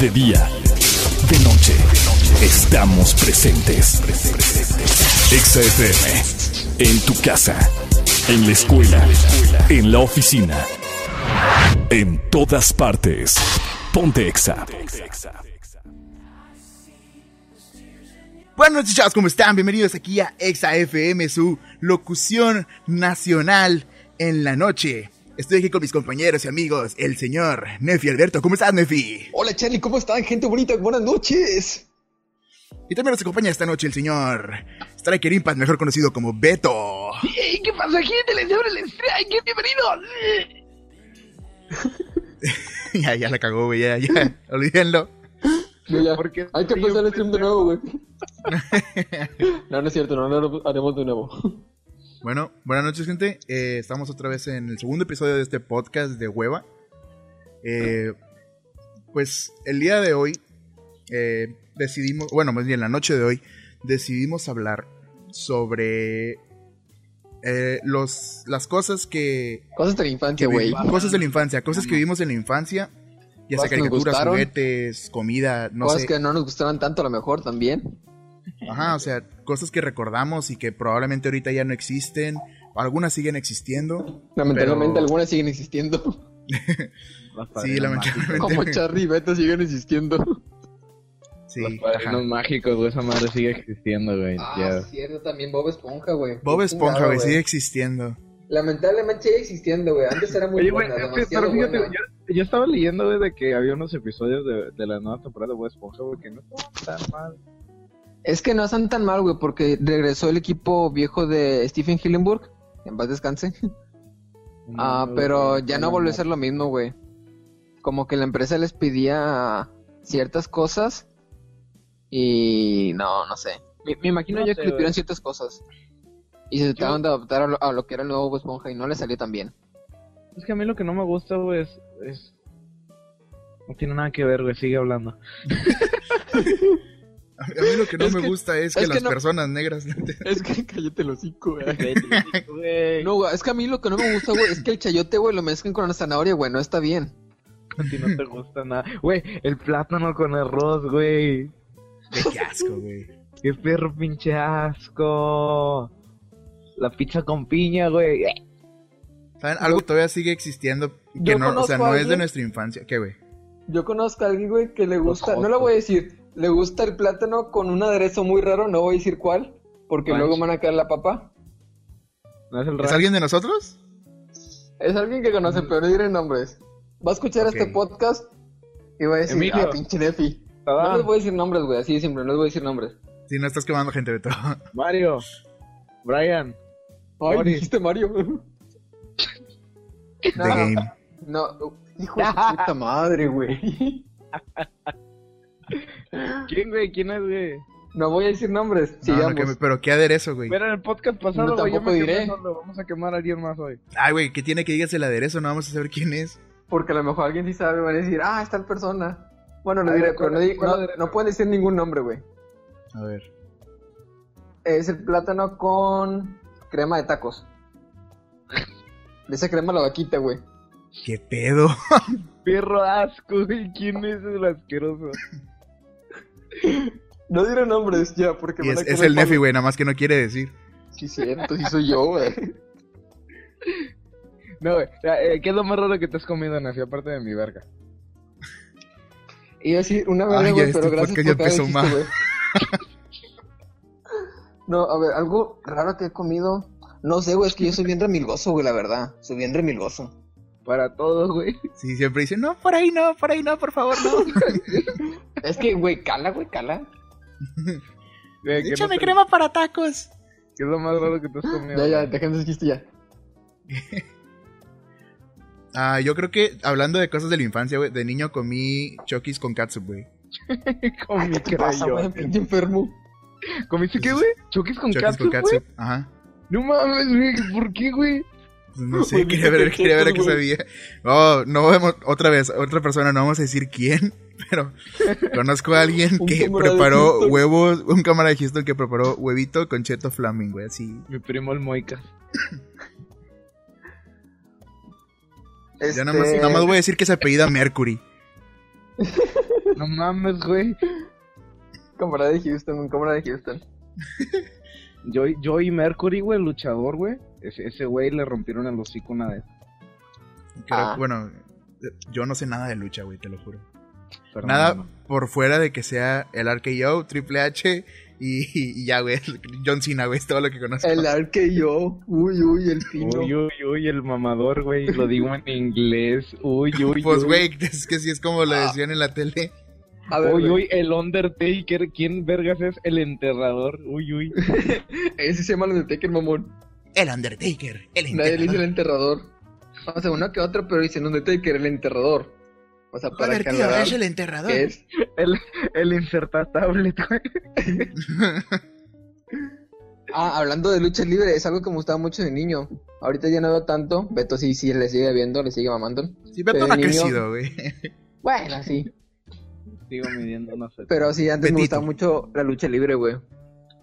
De día, de noche, estamos presentes. Exa FM, en tu casa, en la escuela, en la oficina, en todas partes. Ponte Exa. Buenas noches, chavos, ¿cómo están? Bienvenidos aquí a Exa FM, su locución nacional en la noche. Estoy aquí con mis compañeros y amigos, el señor Nefi Alberto. ¿Cómo estás, Nefi? Hola, Charlie, ¿cómo están? Gente bonita, buenas noches. Y también nos acompaña esta noche el señor Striker Impact, mejor conocido como Beto. Hey, ¿Qué pasa, gente? Les habla el Striker, bienvenidos. ya, ya la cagó, güey, ya, ya, olvídenlo. No, ya. Hay que empezar el stream de nuevo, güey. no, no es cierto, no, no lo haremos de nuevo. Bueno, buenas noches, gente. Eh, estamos otra vez en el segundo episodio de este podcast de Hueva. Eh, pues el día de hoy eh, decidimos, bueno, más bien la noche de hoy, decidimos hablar sobre eh, los, las cosas que... Cosas de la infancia, güey. Cosas de la infancia, cosas que vivimos en la infancia. Ya sea Cosas caricaturas, juguetes, comida, no Cosas sé. que no nos gustaron tanto, a lo mejor también. Ajá, o sea, cosas que recordamos y que probablemente ahorita ya no existen. Algunas siguen existiendo. Lamentablemente, Pero- algunas siguen existiendo. Sí, lamentablemente. Como Charlie y Beto siguen existiendo. Sí, Los padrinos mágicos, güey, esa madre sigue existiendo, güey. Ah, ya. cierto, también Bob Esponja, güey. Bob Esponja, güey, sigue existiendo. Lamentablemente sigue existiendo, güey. Antes era muy Oye, buena, demasiado pero fíjate, buena. yo, yo estaba leyendo, güey, de que había unos episodios de, de la nueva temporada de Bob Esponja, güey, que no estaban tan mal. Es que no están tan mal, güey, porque regresó el equipo viejo de Stephen Hillenburg. En paz descanse. Ah, No, pero ya no volvió a ser lo mismo, güey. Como que la empresa les pedía ciertas cosas y no, no sé. Me, me imagino No yo sé, que le pidieron ciertas cosas y se trataron de adaptar a lo, a lo que era el nuevo Bob Esponja y no le salió tan bien. Es que a mí lo que no me gusta, güey, es, es- No tiene nada que ver, güey, sigue hablando. A mí lo que no Es me que- gusta es que es que las no- personas negras. Es que cállate el hocico, güey. Güey, No, güey, es que a mí lo que no me gusta, güey, es que el chayote, güey, lo mezclan con la zanahoria, güey, no está bien. a ti no te gusta nada. Güey, el plátano con arroz, güey. Qué asco, güey. Qué perro pinche asco. La pizza con piña, güey. ¿Saben? Algo todavía sigue existiendo que Yo no, o sea, no es de nuestra infancia. ¿Qué, güey? Yo conozco a alguien, güey, que le gusta, Los no lo voy a decir, le gusta el plátano con un aderezo muy raro, no voy a decir cuál, porque Ranch. luego van a caer la papa. ¿No es el ¿Es ranch? alguien de nosotros? Es alguien que conoce, pero no diré nombres. Va a escuchar este podcast y va a decir, Emilio. ah, pinche Nefi. No Adán, les voy a decir nombres, güey, así de simple, no les voy a decir nombres. Si no estás quemando gente de todo. Mario. Brian. Ay, Boris. dijiste Mario. The No. Game. No, hijo de puta madre, güey. ¿Quién, güey? ¿Quién es, güey? No voy a decir nombres, No, no, sigamos. pero qué aderezo, güey. Pero en el podcast pasado, No, güey, yo tampoco me diré. solo. Vamos a quemar a alguien más hoy. Ay, güey, ¿qué tiene que digas el aderezo? No vamos a saber quién es. Porque a lo mejor alguien sí sabe, van a decir, ah, es tal persona. Bueno, lo A diré, ver, pero no, ¿cuál- di- no- no pueden decir ningún nombre, güey. A ver. Es el plátano con crema de tacos. De esa crema la vaquita, güey. ¿Qué pedo? Perro asco, güey. ¿Quién es el asqueroso? No diré nombres ya, porque Y van es, a es el Nefi, güey, nada más que no quiere decir. Sí, cierto, sí soy yo, güey. No, güey. eh, ¿Qué es lo más raro que te has comido, Nafi? Aparte de mi verga. Iba a decir una Ay, verga, ya güey, este pero gracias ya por cada empezó chiste, mal. No, a ver, algo raro que he comido. No sé, güey, es que yo soy bien remilgoso, güey, la verdad. Soy bien remilgoso. Para todos, güey. Sí, siempre dice, no, por ahí no, por ahí no, por favor, no. Es que, güey, cala, güey, cala. Güey, ¿qué no Échame te- crema para tacos. ¿Qué es lo más raro que te has comido? Ya, ya, déjenme ese chiste ya. Ah, yo creo que, hablando de cosas de la infancia, güey, de niño comí chokis con catsup, güey. Comí ¿Qué pasa, güey? enfermo. ¿Comiste qué, güey? ¿Choquis con Chokis con catsup, güey? catsup, ajá. No mames, güey. ¿Por qué, güey? No sé, quería ver, quería ver a qué sabía. Oh, no vemos, otra vez, otra persona, no vamos a decir quién, pero conozco a alguien Un que preparó huevos, un cámara de Houston que preparó huevito con cheto flaming, güey, así. Mi primo el Moicas. Yo Este... nada más, nada más voy a decir que se apellida Mercury. No mames, güey. Cámara de Houston, cámara de Houston. Joey, Joey Mercury, güey, el luchador, güey. Ese, ese güey le rompieron el hocico una vez. Creo- Ah. Bueno, yo no sé nada de lucha, güey, te lo juro. Pero Nada no, no. por fuera de que sea el RKO, Triple H y, y ya, güey. John Cena, güey, es todo lo que conozco. El arqueo. Uy, uy, el fino. Uy, uy, uy, el mamador, güey. Lo digo en inglés. Uy, uy, Pues, güey, es que sí es como lo decían en la tele. A ver, Uy, uy, el Undertaker. ¿Quién vergas es el enterrador? Uy, uy. Ese se llama el Undertaker, mamón. El Undertaker, el Nadie le dice el enterrador. enterrador. O sea, uno que otro, pero dicen Undertaker, el enterrador. O sea, para Joder, que tío, es el enterrador. es. El, el inserta tablet, güey. Ah, hablando de lucha libre, es algo que me gustaba mucho de niño. Ahorita ya no veo tanto. Beto sí, sí, le sigue viendo, le sigue mamando. Sí, Beto no ha niño- crecido, güey. Bueno, sí. Sigo midiendo, no sé. Pero sí, antes me gustaba mucho la lucha libre, güey.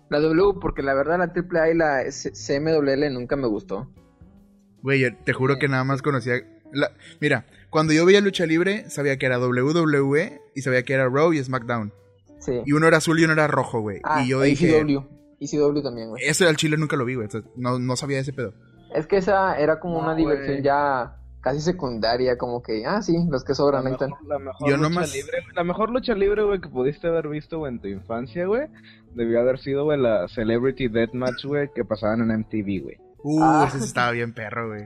La W, porque la verdad la AAA y la CMWL nunca me gustó. Güey, yo te juro que nada más conocía. la- Mira, cuando yo veía lucha libre, sabía que era WWE y sabía que era Raw y SmackDown. Sí. Y uno era azul y uno era rojo, güey. Ah, y yo dije, ECW. ECW también, güey. ese al chile nunca lo vi, güey. No, no sabía ese pedo. Es que esa era como una diversión ya casi secundaria, como que, ah, sí, los que sobran, ahí La están. mejor, la mejor Yo lucha nomás- libre, la mejor lucha libre, güey, que pudiste haber visto, güey, en tu infancia, güey, debió haber sido, güey, la Celebrity Deathmatch, güey, que pasaban en MTV, güey. Uh, Ah. ese sí estaba bien perro, güey.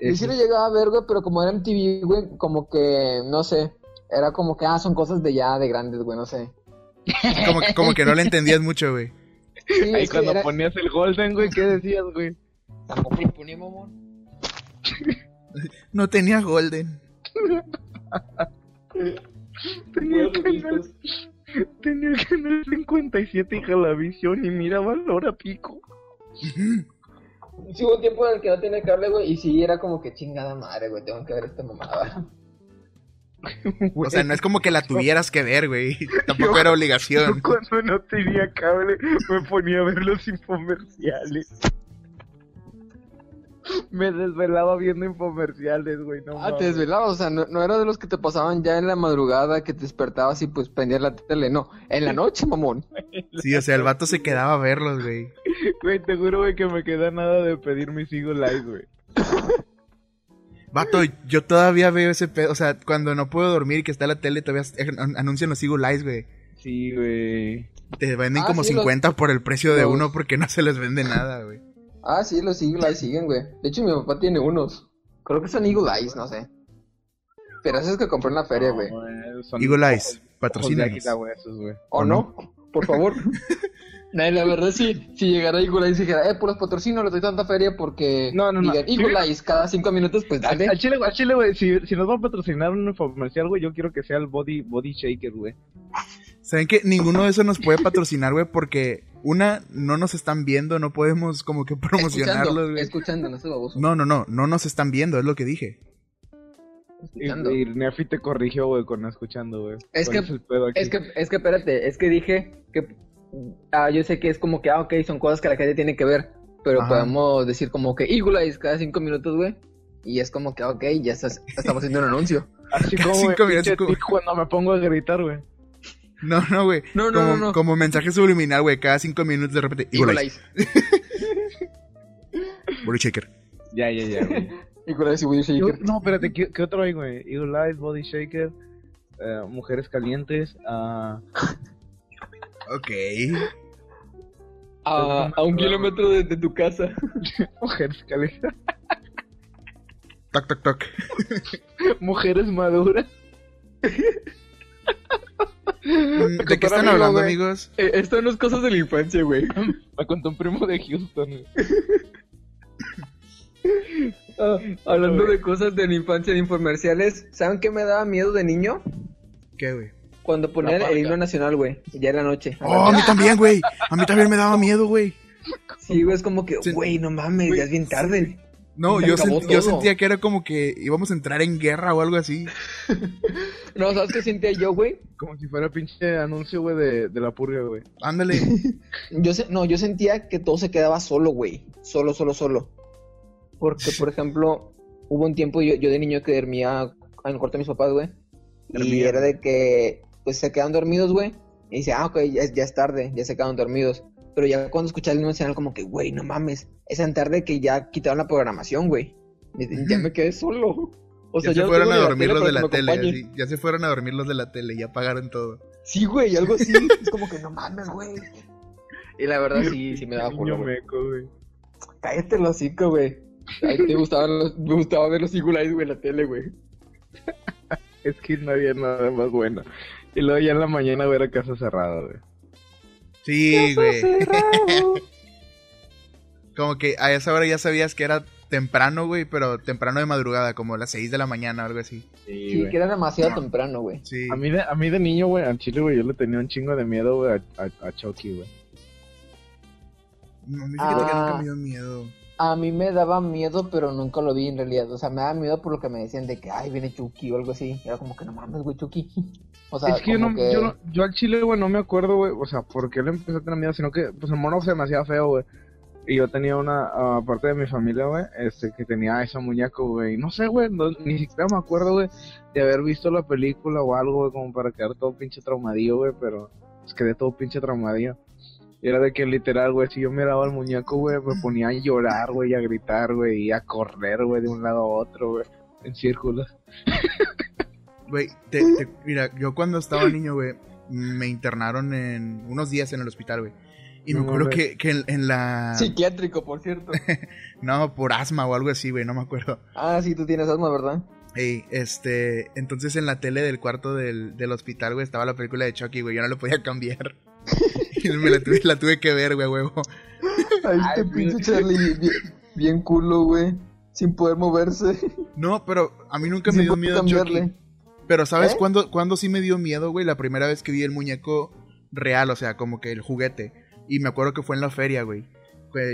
Yo sí lo llegaba a ver, güey, pero como era MTV, güey, como que, no sé, era como que, ah, son cosas de ya, de grandes, güey, no sé. Como, que- como que no le entendías mucho, güey. Sí, Ahí cuando era- ponías el Golden, güey, ¿qué decías, güey? Tampoco lo ponía, mamón. No tenía Golden. Tenía el canal, tenía el canal 57 y Jalavisión y miraba la hora pico. Sí, hubo un tiempo en el que no tenía cable, güey, y sí, era como que chingada madre, güey, tengo que ver esta mamada. O sea, no es como que la tuvieras que ver, güey. Tampoco era Yo obligación. cuando no tenía cable me ponía a ver los infomerciales. Me desvelaba viendo infomerciales, güey. No Ah, te desvelabas, o sea, no, no era de los que te pasaban ya en la madrugada, que te despertabas y pues prendías la tele, no, en la noche, mamón. Sí, o sea, el vato se quedaba a verlos, güey. Güey, te juro, güey, que me queda nada de pedir mi sigo live, güey. Vato, yo todavía veo ese pedo. O sea, cuando no puedo dormir y que está la tele, todavía an- anuncian los Eagle Eyes, güey. Sí, güey. Te venden Ah, como sí, los- 50 por el precio de los- uno porque no se les vende nada, güey. Ah, sí, los Eagle Eyes siguen, güey. De hecho, mi papá tiene unos. Creo que son Eagle Eyes, no sé. Pero esos que compré en la feria, güey. güey, son Eagle Eyes, güey. ¿O ¿O no? Por favor. Nah, la verdad, sí, si llegara Eagle Eyes y dijera, eh, por los patrocinos les doy tanta feria porque No, no, no. digan Eagle Eyes cada cinco minutos, pues Al, dale. al chile, al chile, güey, si, si nos va a patrocinar un infomercial, güey, yo quiero que sea el Body, body Shaker, güey. ¿Saben que Ninguno de esos nos puede patrocinar, güey, porque una, no nos están viendo, no podemos como que promocionarlos, Escuchando, güey. escuchando, no baboso. No, no, no, no nos están viendo, es lo que dije. Y, Escuchando. y Nefi te corrigió, güey, con no escuchando, güey. Es ¿Cuál que-? Es que, es que espérate, es que dije que ah, yo sé que es como que, ah, ok, son cosas que la gente tiene que ver, pero Ajá. podemos decir como que Eagle cada cinco minutos, güey. Y es como que, ok, ya estás, estamos haciendo un anuncio. Así cada como cinco minutos, cuando me pongo a gritar, güey. No, no, güey. No, no, como, no, no. como mensaje subliminal, güey, cada cinco minutos de repente. Eyes. Body Shaker. Ya, ya, ya, güey. Y Body Shaker. no, espérate, ¿qué, qué otro hay, güey? Eagle Eyes, Body Shaker, eh, Mujeres Calientes, ah... Ok. A, a un kilómetro de, de tu casa. Mujeres Calientes, Toc, toc, toc. Mujeres Maduras. Mm, ¿De qué están hablando, amigos? Eh, esto no es cosas de la infancia, güey. Me contó un primo de Houston. Ah, hablando de cosas de la infancia, de infomerciales, ¿saben qué me daba miedo de niño? ¿Qué, güey? Cuando ponían el himno nacional, güey. Ya en la noche. Oh, a mí también, güey. A mí también me daba miedo, güey. Sí, güey, es como que, güey, no mames, ya es bien tarde. No, yo, sent- yo sentía que era como que íbamos a entrar en guerra o algo así. No, ¿sabes qué sentía yo, güey? Como si fuera pinche anuncio, güey, de, de la purga, güey. Ándale. Yo se- no, yo sentía que todo se quedaba solo, güey. Solo, solo, solo. Porque, por ejemplo, hubo un tiempo yo, yo de niño que dormía en el cuarto de mis papás, güey. Y era de que, pues se quedan dormidos, güey. Y dice, ah, ok, ya, es- ya es tarde, ya se quedaron dormidos. Pero ya cuando escuché el mismo señal, como que, güey, no mames, es tan tarde que ya quitaron la programación, güey. Ya me quedé solo. O ya se fueron a dormir los de la tele. así, Ya se fueron a dormir los de la tele, ya pagaron todo. Sí, güey, algo así. es como que no mames, güey. Y la verdad sí, sí me daba culo, Niño güey. meco, güey. Cállate el hocico, güey. Ay, me gustaban los, me gustaba ver los Eagle Eyes, güey, en la tele, güey. Es que no había nada más bueno. Y luego ya en la mañana ver a casa cerrada, güey. Sí, güey. Como que a esa hora ya sabías que era temprano, güey, pero temprano de madrugada, como las 6 de la mañana o algo así. Sí, que era demasiado temprano, güey. Sí. A mí, de, a mí de niño, güey, al chile, güey, yo le tenía un chingo de miedo, güey, a, a, a Chucky, güey. No, a mí fíjate que Ah. nunca me dio miedo. A mí me daba miedo, pero nunca lo vi en realidad. O sea, me daba miedo por lo que me decían de que, ay, viene Chucky o algo así. Era como que no mames, güey, Chucky. O sea, es que yo, no, que- yo, no- yo al chile, güey, no me acuerdo, güey, o sea, por qué le empecé a tener miedo, sino que, pues, el mono se me hacía feo, güey. Y yo tenía una ah, parte de mi familia, güey, este, que tenía ese muñeco, güey. No sé, güey, no- ni siquiera me acuerdo, güey, de haber visto la película o algo, güey, como para quedar todo pinche traumadillo, güey, pero pues, quedé todo pinche traumadillo. Y era de que literal, güey, si yo miraba al muñeco, güey, me ponía a llorar, güey, y a gritar, güey, y a correr, güey, de un lado a otro, güey, en círculos. Güey, te- te- mira, yo cuando estaba niño, güey, me internaron en unos días en el hospital, güey. Y me No acuerdo que, que en, en la... Psiquiátrico, por cierto. No, por asma o algo así, güey, no me acuerdo. ah, sí, tú tienes asma, ¿verdad? Ey, este, entonces en la tele del cuarto del, del hospital, güey, estaba la película de Chucky, güey, yo no la podía cambiar. me la tuve, la tuve que ver, güey, huevo. Este pinche Charlie, bien, bien culo, güey. Sin poder moverse. No, pero a mí nunca me Sin dio miedo cambiarle. Chucky. Pero ¿sabes ¿Eh? cuándo, cuándo sí me dio miedo, güey? La primera vez que vi el muñeco real, o sea, como que el juguete. Y me acuerdo que fue en la feria, güey.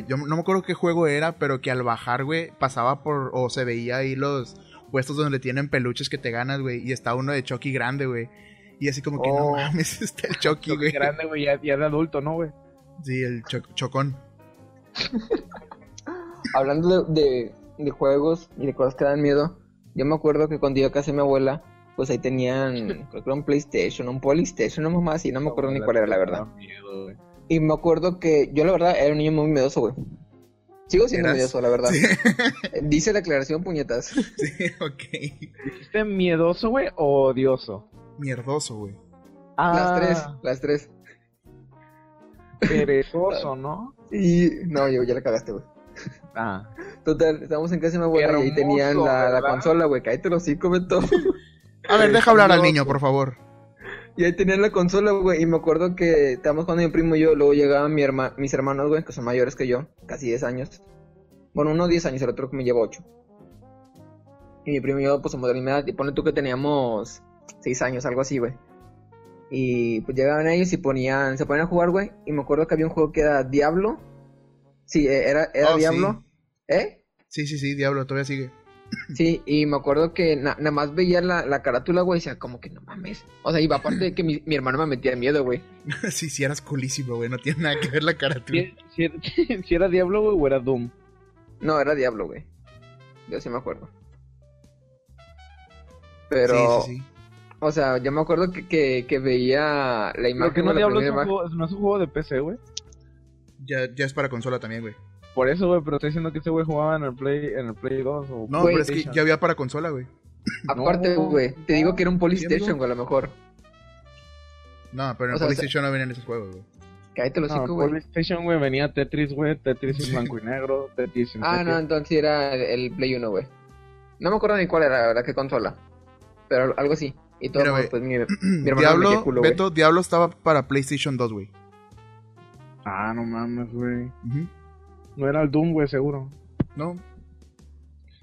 Yo no me acuerdo qué juego era, pero que al bajar, güey, pasaba por... O se veía ahí los puestos donde tienen peluches que te ganas, güey. Y está uno de Chucky grande, güey. Y así como que, no Oh. mames, está el Chucky, güey. grande, güey, ya, ya de adulto, ¿no, güey? Sí, el cho- chocón. Hablando de, de, de juegos y de cosas que dan miedo, yo me acuerdo que cuando iba a casa de mi abuela, pues ahí tenían, creo que era un PlayStation, un Polystation, una mamá así, no me acuerdo ni cuál era la verdad. Miedo. Y me acuerdo que yo la verdad era un niño muy miedoso, güey. Sigo siendo ¿Eras? miedoso, la verdad. Sí, Dice la aclaración, puñetas. sí, ok. ¿Dijiste miedoso, güey, o odioso? Mierdoso, güey. Las tres, las tres. Perezoso, ¿no? Y no, yo ya la cagaste, güey. Ah. Total, estábamos en casa de mi abuela y ahí tenían la, consola, güey. Cállate los hocico, Beto. A ver, deja hablar al niño, por favor. Y ahí tenían la consola, güey. Y me acuerdo que estábamos jugando mi primo y yo. Luego llegaban mi herma mis hermanos, güey, que son mayores que yo. Casi 10 años. Bueno, uno 10 años, el otro que me lleva 8. Y mi primo y yo, pues somos de la misma edad. Y pone tú que teníamos 6 años, algo así, güey. Y pues llegaban ellos y ponían, se ponían a jugar, güey. Y me acuerdo que había un juego que era Diablo. Sí, eh, era, era Oh, Diablo. ¿Eh? Sí, sí, sí, diablo, todavía sigue. Sí, y me acuerdo que na- nada más veía la, la carátula, güey, y decía como que no mames. O sea, y aparte de que mi, mi hermano me metía miedo, güey. sí, sí, eras culísimo, güey. No tiene nada que ver la cara Si, si era Diablo, güey, o era Doom. No, era Diablo, güey. Yo sí me acuerdo. Pero, Sí, sí, sí. O sea, yo me acuerdo que, que, que veía la Lo imagen que no de la Diablo es no es un juego de PC, güey. Ya, ya es para consola también, güey. Por eso, güey, pero estoy diciendo que ese güey jugaba en el Play, en el Play 2 o No, pero es que ya había para consola, güey. Aparte, No, güey, te digo que era un Polystation, güey, a lo mejor. No, pero en O el sea, PlayStation no vienen esos juegos, güey. Cállate los No, por güey. PlayStation, güey, venía Tetris, güey, Tetris en blanco y negro, Tetris en Ah, no, entonces era el, el Play 1, güey. No me acuerdo ni cuál era, la verdad, qué consola. Pero algo así. Y todo, Mira, pues mi, mi hermano me Diablo. Beto, Diablo estaba para PlayStation 2, güey. Ah, no mames, güey. No era el Doom, güey, seguro. No,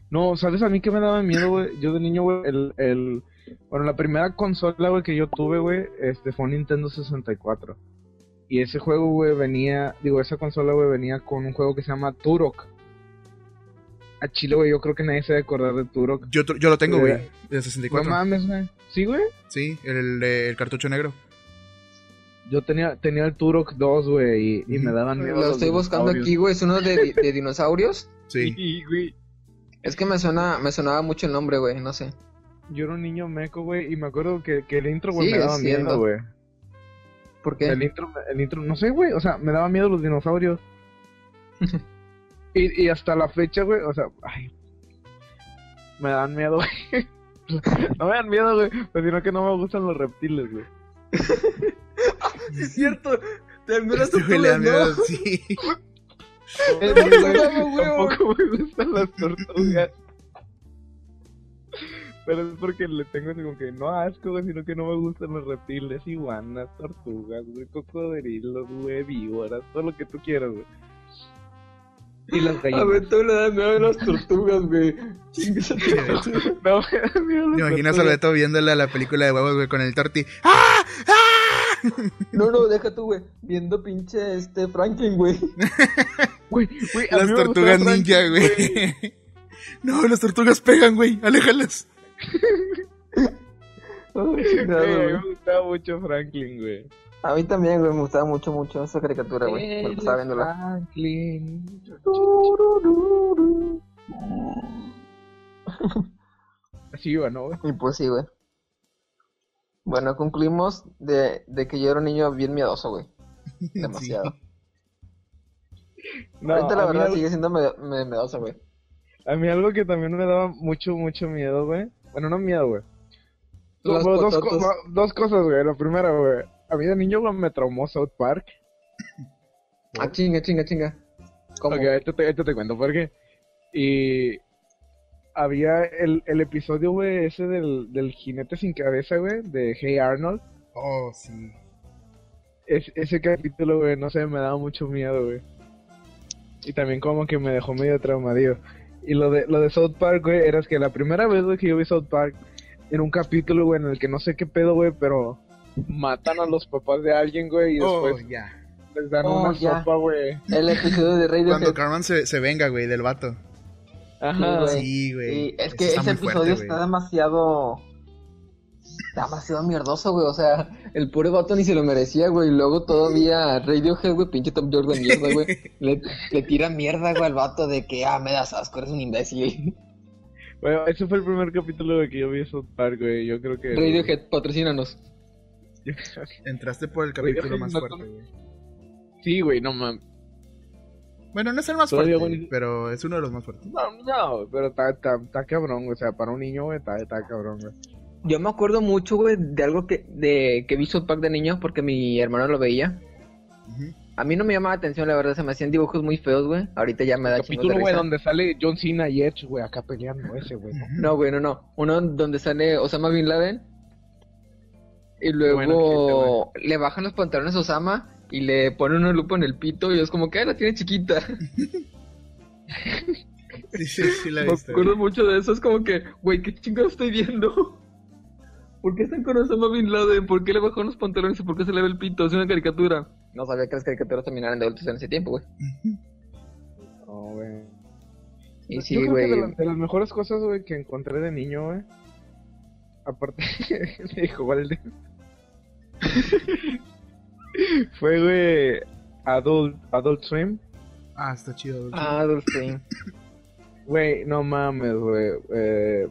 No, ¿sabes a mí que me daba miedo, güey? Yo de niño, güey, el, el... Bueno, la primera consola, güey, que yo tuve, güey, este, fue un Nintendo 64. Y ese juego, güey, venía... Digo, esa consola, güey, venía con un juego que se llama Turok. A Chile, güey, yo creo que nadie se debe acordar de Turok. yo, yo lo tengo, güey. Eh, De No 64. mames, güey. ¿Sí, güey? sí, el, el cartucho negro. Yo tenía, tenía el Turok 2, güey, y, y me daban miedo Lo estoy buscando aquí, güey. Es uno de, di- de dinosaurios. Sí. Sí, güey. Es que me suena, me sonaba mucho el nombre, güey, no sé. yo era un niño meco, güey, y me acuerdo que, que el intro, güey, me daba siendo. miedo, güey. ¿Por qué? El intro, el intro, no sé, güey, o sea, me daba miedo los dinosaurios. y, y hasta la fecha, güey, o sea, ay, me dan miedo, güey. no me dan miedo, güey, pero sino que no me gustan los reptiles, güey. Es cierto. También las Este güey le da tortugas, miedo, sí. ¿no? Tampoco me gustan las tortugas. Pero es porque le tengo así como que no asco, güey, sino que no me gustan los reptiles, iguanas, tortugas, güey, cocodrilos, güey, víboras, todo lo que tú quieras, güey. Y las A gallinas. ver, tú le das miedo a las tortugas, güey. No, me da miedo las Me imagino a tortugas. Salveto viéndole a la película de huevos, güey, con el torti. ¡Ah! ¡Ah! No, no, deja tú, güey. Viendo pinche este Franklin, güey. Güey, güey, a Las me tortugas ninja, güey. No, las tortugas pegan, güey. Aléjalas. Me gustaba mucho Franklin, güey. A mí también, güey, me gustaba mucho, mucho esa caricatura, güey. Me pasaba viéndola. Franklin. Así iba, ¿no, güey? Y pues sí, güey. Bueno, concluimos de, de que yo era un niño bien miedoso, güey. Demasiado. No, Ahorita la a mí verdad algo- sigue siendo miedoso, güey. A mí algo que también me daba mucho, mucho miedo, güey. Bueno, no miedo, güey. Dos, co- dos cosas, güey. La primera, güey. A mí de niño, güey, me traumó South Park. Ah, chinga, chinga, chinga. ¿Cómo? Ok, esto te, esto te cuento por qué. Y había el, el episodio, güey, ese del, del jinete sin cabeza, güey, de Hey Arnold. Oh, sí. Es, ese capítulo, güey, no sé, me daba mucho miedo, güey. Y también como que me dejó medio traumadillo. Y lo de, lo de South Park, güey, era que la primera vez, güey, que yo vi South Park, era un capítulo, güey, en el que no sé qué pedo, güey, pero matan a los papás de alguien, güey, y Oh, después ya. les dan Oh, una ya. sopa, güey. El episodio de Cuando Radiohead. Carmen se, se venga, güey, del vato. Ajá. güey. Sí, güey. Es Eso que está ese fuerte, episodio güey. está demasiado. Demasiado mierdoso, güey. O sea, el pobre vato ni se lo merecía, güey. Y luego todavía Radiohead, güey, pinche Tom Jordan mierda, güey. Le, le tira mierda, güey, al vato de que, ah, me das asco, eres un imbécil. Bueno, ese fue el primer capítulo de que yo vi de South Park, güey. Yo creo que. Radiohead, patrocínanos. Entraste por el capítulo más no fuerte, güey. Sí, güey, no mames. Bueno, no es el más Todavía, fuerte, güey. pero es uno de los más fuertes. No, no, pero está, está, está cabrón, o sea, para un niño, güey, está, está cabrón, güey. Yo me acuerdo mucho, güey, de algo que, de, que vi South Park de niño porque mi hermano lo veía. A mí no me llamaba la atención, la verdad, se me hacían dibujos muy feos, güey. Ahorita ya me da Capítulo, güey, donde sale John Cena y Edge, güey, acá peleando, ese, güey. ¿no? No, güey, no, no. Uno donde sale Osama Bin Laden. Y luego bueno, le bajan los pantalones a Osama y le ponen una lupa en el pito y es como que "Ah, la tiene chiquita. Sí, sí, sí, la Me viste. acuerdo mucho de eso. Es como que, güey, ¿qué chingados estoy viendo? ¿Por qué están con Osama Bin Laden? ¿Por qué le bajaron los pantalones y por qué se le ve el pito? Es una caricatura. No sabía que las caricaturas también eran de adultos en ese tiempo, güey. No, güey. Y Yo sí, creo que güey. de, la- de las mejores cosas, güey, que encontré de niño, güey. Aparte, me dijo Walden. Fue, güey, Adult, Adult Swim. Ah, está chido. Ah, Adult Swim. Güey, no mames, güey. Eh,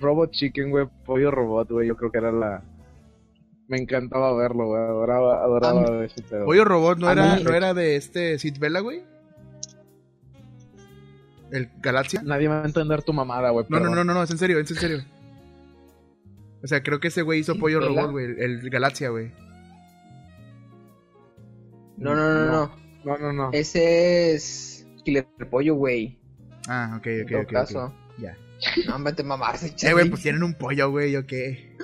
Robot Chicken, güey, Pollo Robot, güey, yo creo que era la... Me encantaba verlo, güey, adoraba, adoraba ese pedo. Pollo Robot no era, mí- no era de este Sid Vela, güey. El Galaxia. Nadie va a entender tu mamada, güey. No, no, no, no, no, es en serio, es en serio. O sea, creo que ese güey hizo ¿Sid Pollo? Robot, güey. El, el Galaxia, güey. No, no, no, no. No, no, no. Ese es Killer Pollo, güey. Ah, ok, En ok, todo ok. caso. Ya. No, vete a mamarse, Eh, güey, pues tienen un pollo, güey, ¿o qué?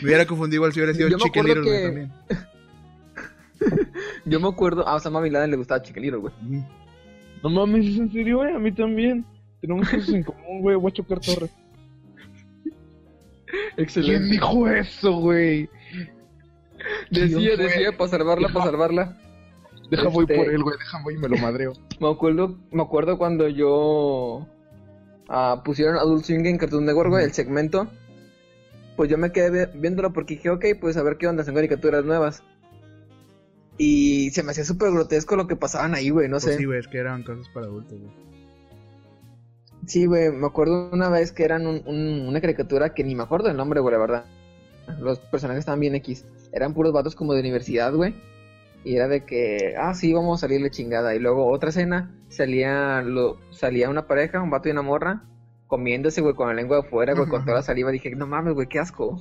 Me hubiera confundido igual si hubiera sido Yo Chicken Little, güey, que- también. Yo me acuerdo, a Osama Bin Laden le gustaba Chicken Little, güey. No mames, ¿es en serio, güey? A mí también. Tenemos cosas en común, güey. Voy a chocar torres. ¿Quién dijo eso, güey? Decía, decía, para salvarla, para salvarla. Deja voy Este- por él, güey. Deja voy y me lo madreo. Me acuerdo, me acuerdo cuando yo ah, pusieron Adult Swim en Cartoon Network, güey, el segmento. Pues yo me quedé vi- viéndolo porque dije, ok, pues a ver qué onda, son caricaturas nuevas. Y se me hacía súper grotesco lo que pasaban ahí, güey, no Pues sé. sí, güey, es que eran cosas para adultos, güey. Sí, güey, me acuerdo una vez que eran un- un- una caricatura que ni me acuerdo el nombre, güey, la verdad. Los personajes estaban bien X. Eran puros vatos como de universidad, güey. Y era de que, ah, sí, vamos a salirle chingada. Y luego otra escena, salía, lo, salía una pareja, un vato y una morra, comiéndose, güey, con la lengua de fuera, güey, con toda la saliva. Dije, no mames, güey, qué asco.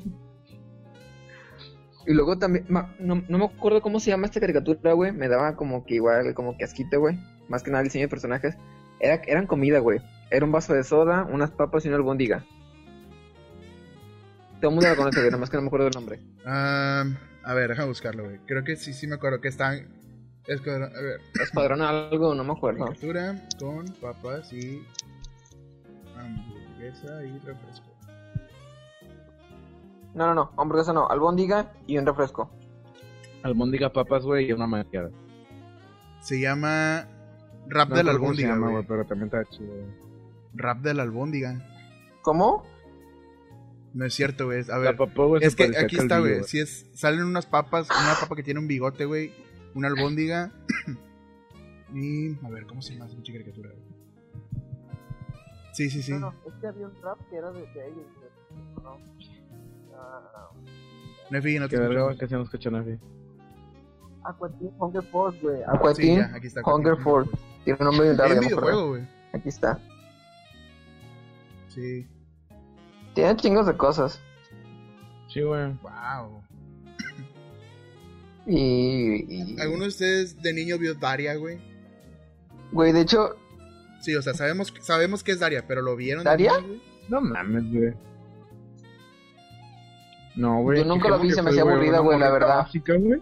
Y luego también, ma- no, no me acuerdo cómo se llama esta caricatura, güey. Me daba como que igual, como que asquito, güey. Más que nada el diseño de personajes. Era, eran comida, güey. Era un vaso de soda, unas papas y una albóndiga. Todo el mundo la conoce, güey, nomás que no me acuerdo del nombre. Ah, a ver, déjame buscarlo, güey. Creo que sí, sí me acuerdo que están. Escuadrón- a ver, Escuadrón algo, no me acuerdo. caricatura con papas y hamburguesa y refresco. No, no, no, hamburguesa no, albóndiga y un refresco. Albóndiga papas, güey, y una malteada. Se llama Rap No de la albóndiga, llama, güey. güey, pero también está chido, güey. Rap de la albóndiga. ¿Cómo? No es cierto, güey. A La ver, es que aquí está, güey. Si es, salen unas papas, una papa que tiene un bigote, güey. Una albóndiga. y. A ver, ¿cómo se llama esa pinche caricatura, güey? Sí, sí, sí. es que había un rap que era de, ellos. No. Nefi, no te Que verga, escucho. que se nos escucha nadie. Aquatin Hunger Force, güey. Sí, aquí está. Hunger Force. Tiene un nombre bien Es raro, un videojuego, güey. Aquí está. Sí. Tiene chingos de cosas. Sí, güey. Wow. Y. y- ¿Alguno de ustedes de niño vio Daria, güey? Güey, de hecho, Sí, o sea, sabemos, sabemos que es Daria, pero ¿lo vieron? de ¿Daria? No mames, güey. No, güey. Yo nunca ¿qué lo vi, que se me hacía aburrida, güey, la verdad. Básica, güey.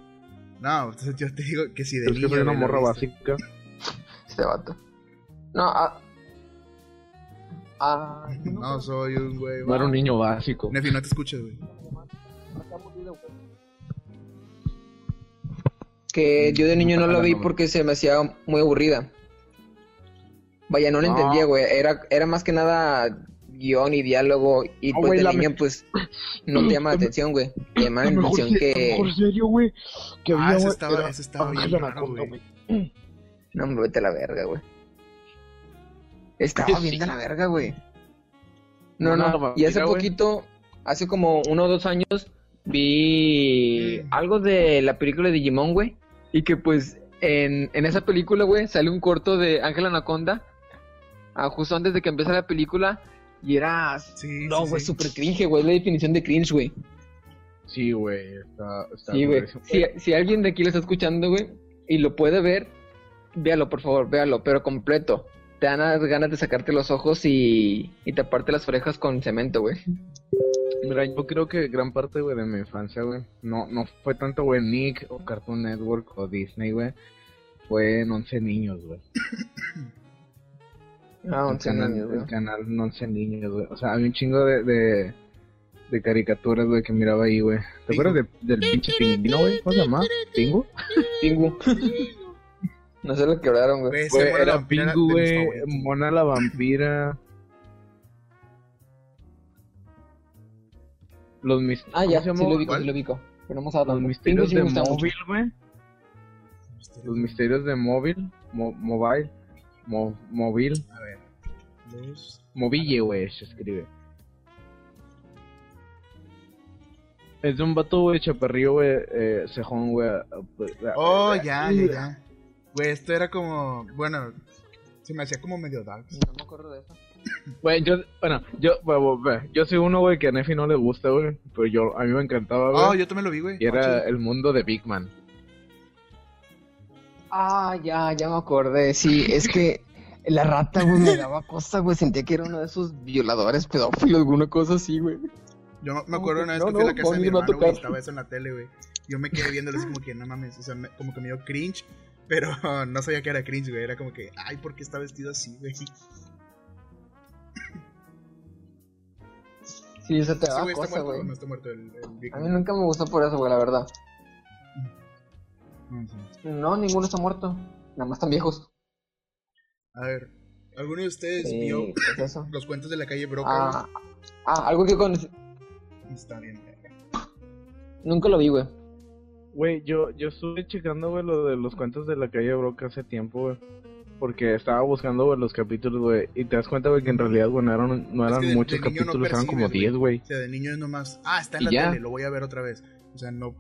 No, entonces yo te digo que si de Es niño. que soy una morra básica. este vato. No, ah. Ah. No, soy un güey. No era un niño básico. Nefi, no te escuchas, güey. Que yo de niño no la vi porque se me hacía muy aburrida. Vaya, no la No. entendía, güey. Era, era más que nada guion y diálogo. Y No, pues de la niño, me- pues, no te llama la atención, güey. Te llama la atención que. mejor serio, güey. Que Ah, había, ese estaba- era ese estaba bien raro, güey. No, me vete a la verga, güey. Estaba Sí. bien de la verga, güey. No, Una no. Y hace poquito, hace como uno o dos años, vi algo de la película de Digimon, güey. Y que pues en, en esa película, güey, sale un corto de Ángel Anaconda. ah, justo antes de que empiece la película. Y era. Sí, No, sí, güey, sí. super cringe, güey. Es la definición de cringe, güey. Sí, güey. Está, está Sí, güey. Si, si alguien de aquí lo está escuchando, güey, y lo puede ver, véalo, por favor, véalo, pero completo. Te dan las ganas de sacarte los ojos y, y taparte las orejas con cemento, güey. Mira, yo creo que gran parte, güey, de mi infancia, güey, no, no fue tanto, güey, Nick o Cartoon Network o Disney, güey. Fue en 11 niños, güey. Ah, el, once canal, niños, güey. el canal en 11 niños, güey. O sea, había un chingo de, de, de caricaturas, güey, que miraba ahí, güey. ¿Te acuerdas de- del pinche pingüino, güey? ¿Cómo se llama? ¿Pingu? Pingu. No se lo quebraron, güey. Era Pingu, güey. Mona la vampira. Los mis... Ah, ¿cómo ya, se sí lo ubico, sí lo ubico. Pero no me estaba Los misterios Pingu de móvil, güey. Los misterios de móvil. Mo- mobile. Mo- móvil. A ver. Los... Moville, güey, se escribe. Es de un vato, güey, chaparrillo, güey, eh, cejón, güey. eh, pues, Oh, eh, ya, ya, ya. Güey, esto era como. Bueno, se me hacía como medio dark. No me acuerdo de eso. Güey, yo, bueno, yo, yo soy uno, güey, que a Nefi no le gusta, güey, pero yo, a mí me encantaba, güey. Oh, yo también lo vi, güey. Y era el mundo de Big Man. Ah, ya, ya me acordé. Sí, es que la rata, güey, me daba cosa, güey. Sentía que era uno de esos violadores pedófilos, alguna cosa así, güey. Yo me acuerdo una vez No, que fui a la no, casa de mi hermano, güey, estaba eso en la tele, güey. Yo me quedé viéndolo así como que, no mames, o sea, me- como que me dio cringe, pero no sabía que era cringe, güey. Era como que, ay, ¿por qué está vestido así, güey? Sí, Sí, eso te güey, está cosa, güey. no está muerto el, el A mí nunca me gustó por eso, güey, la verdad. No sé. No, ninguno está muerto. Nada más están viejos. A ver, ¿alguno de ustedes Sí, vio ¿qué es eso? los cuentos de la calle Broca? Ah, ah, algo que con... Está bien. Nunca lo vi, güey. Güey, yo, yo estuve checando, güey, lo de los cuentos de la calle Broca hace tiempo, güey. porque estaba buscando, güey, los capítulos, güey, y te das cuenta, güey, que en realidad, güey, no eran, no Es eran que de- muchos de niño no capítulos, eran como percibes, 10, güey. O sea, de niño es nomás, ah, está en la ya. tele, lo voy a ver otra vez. O sea, no.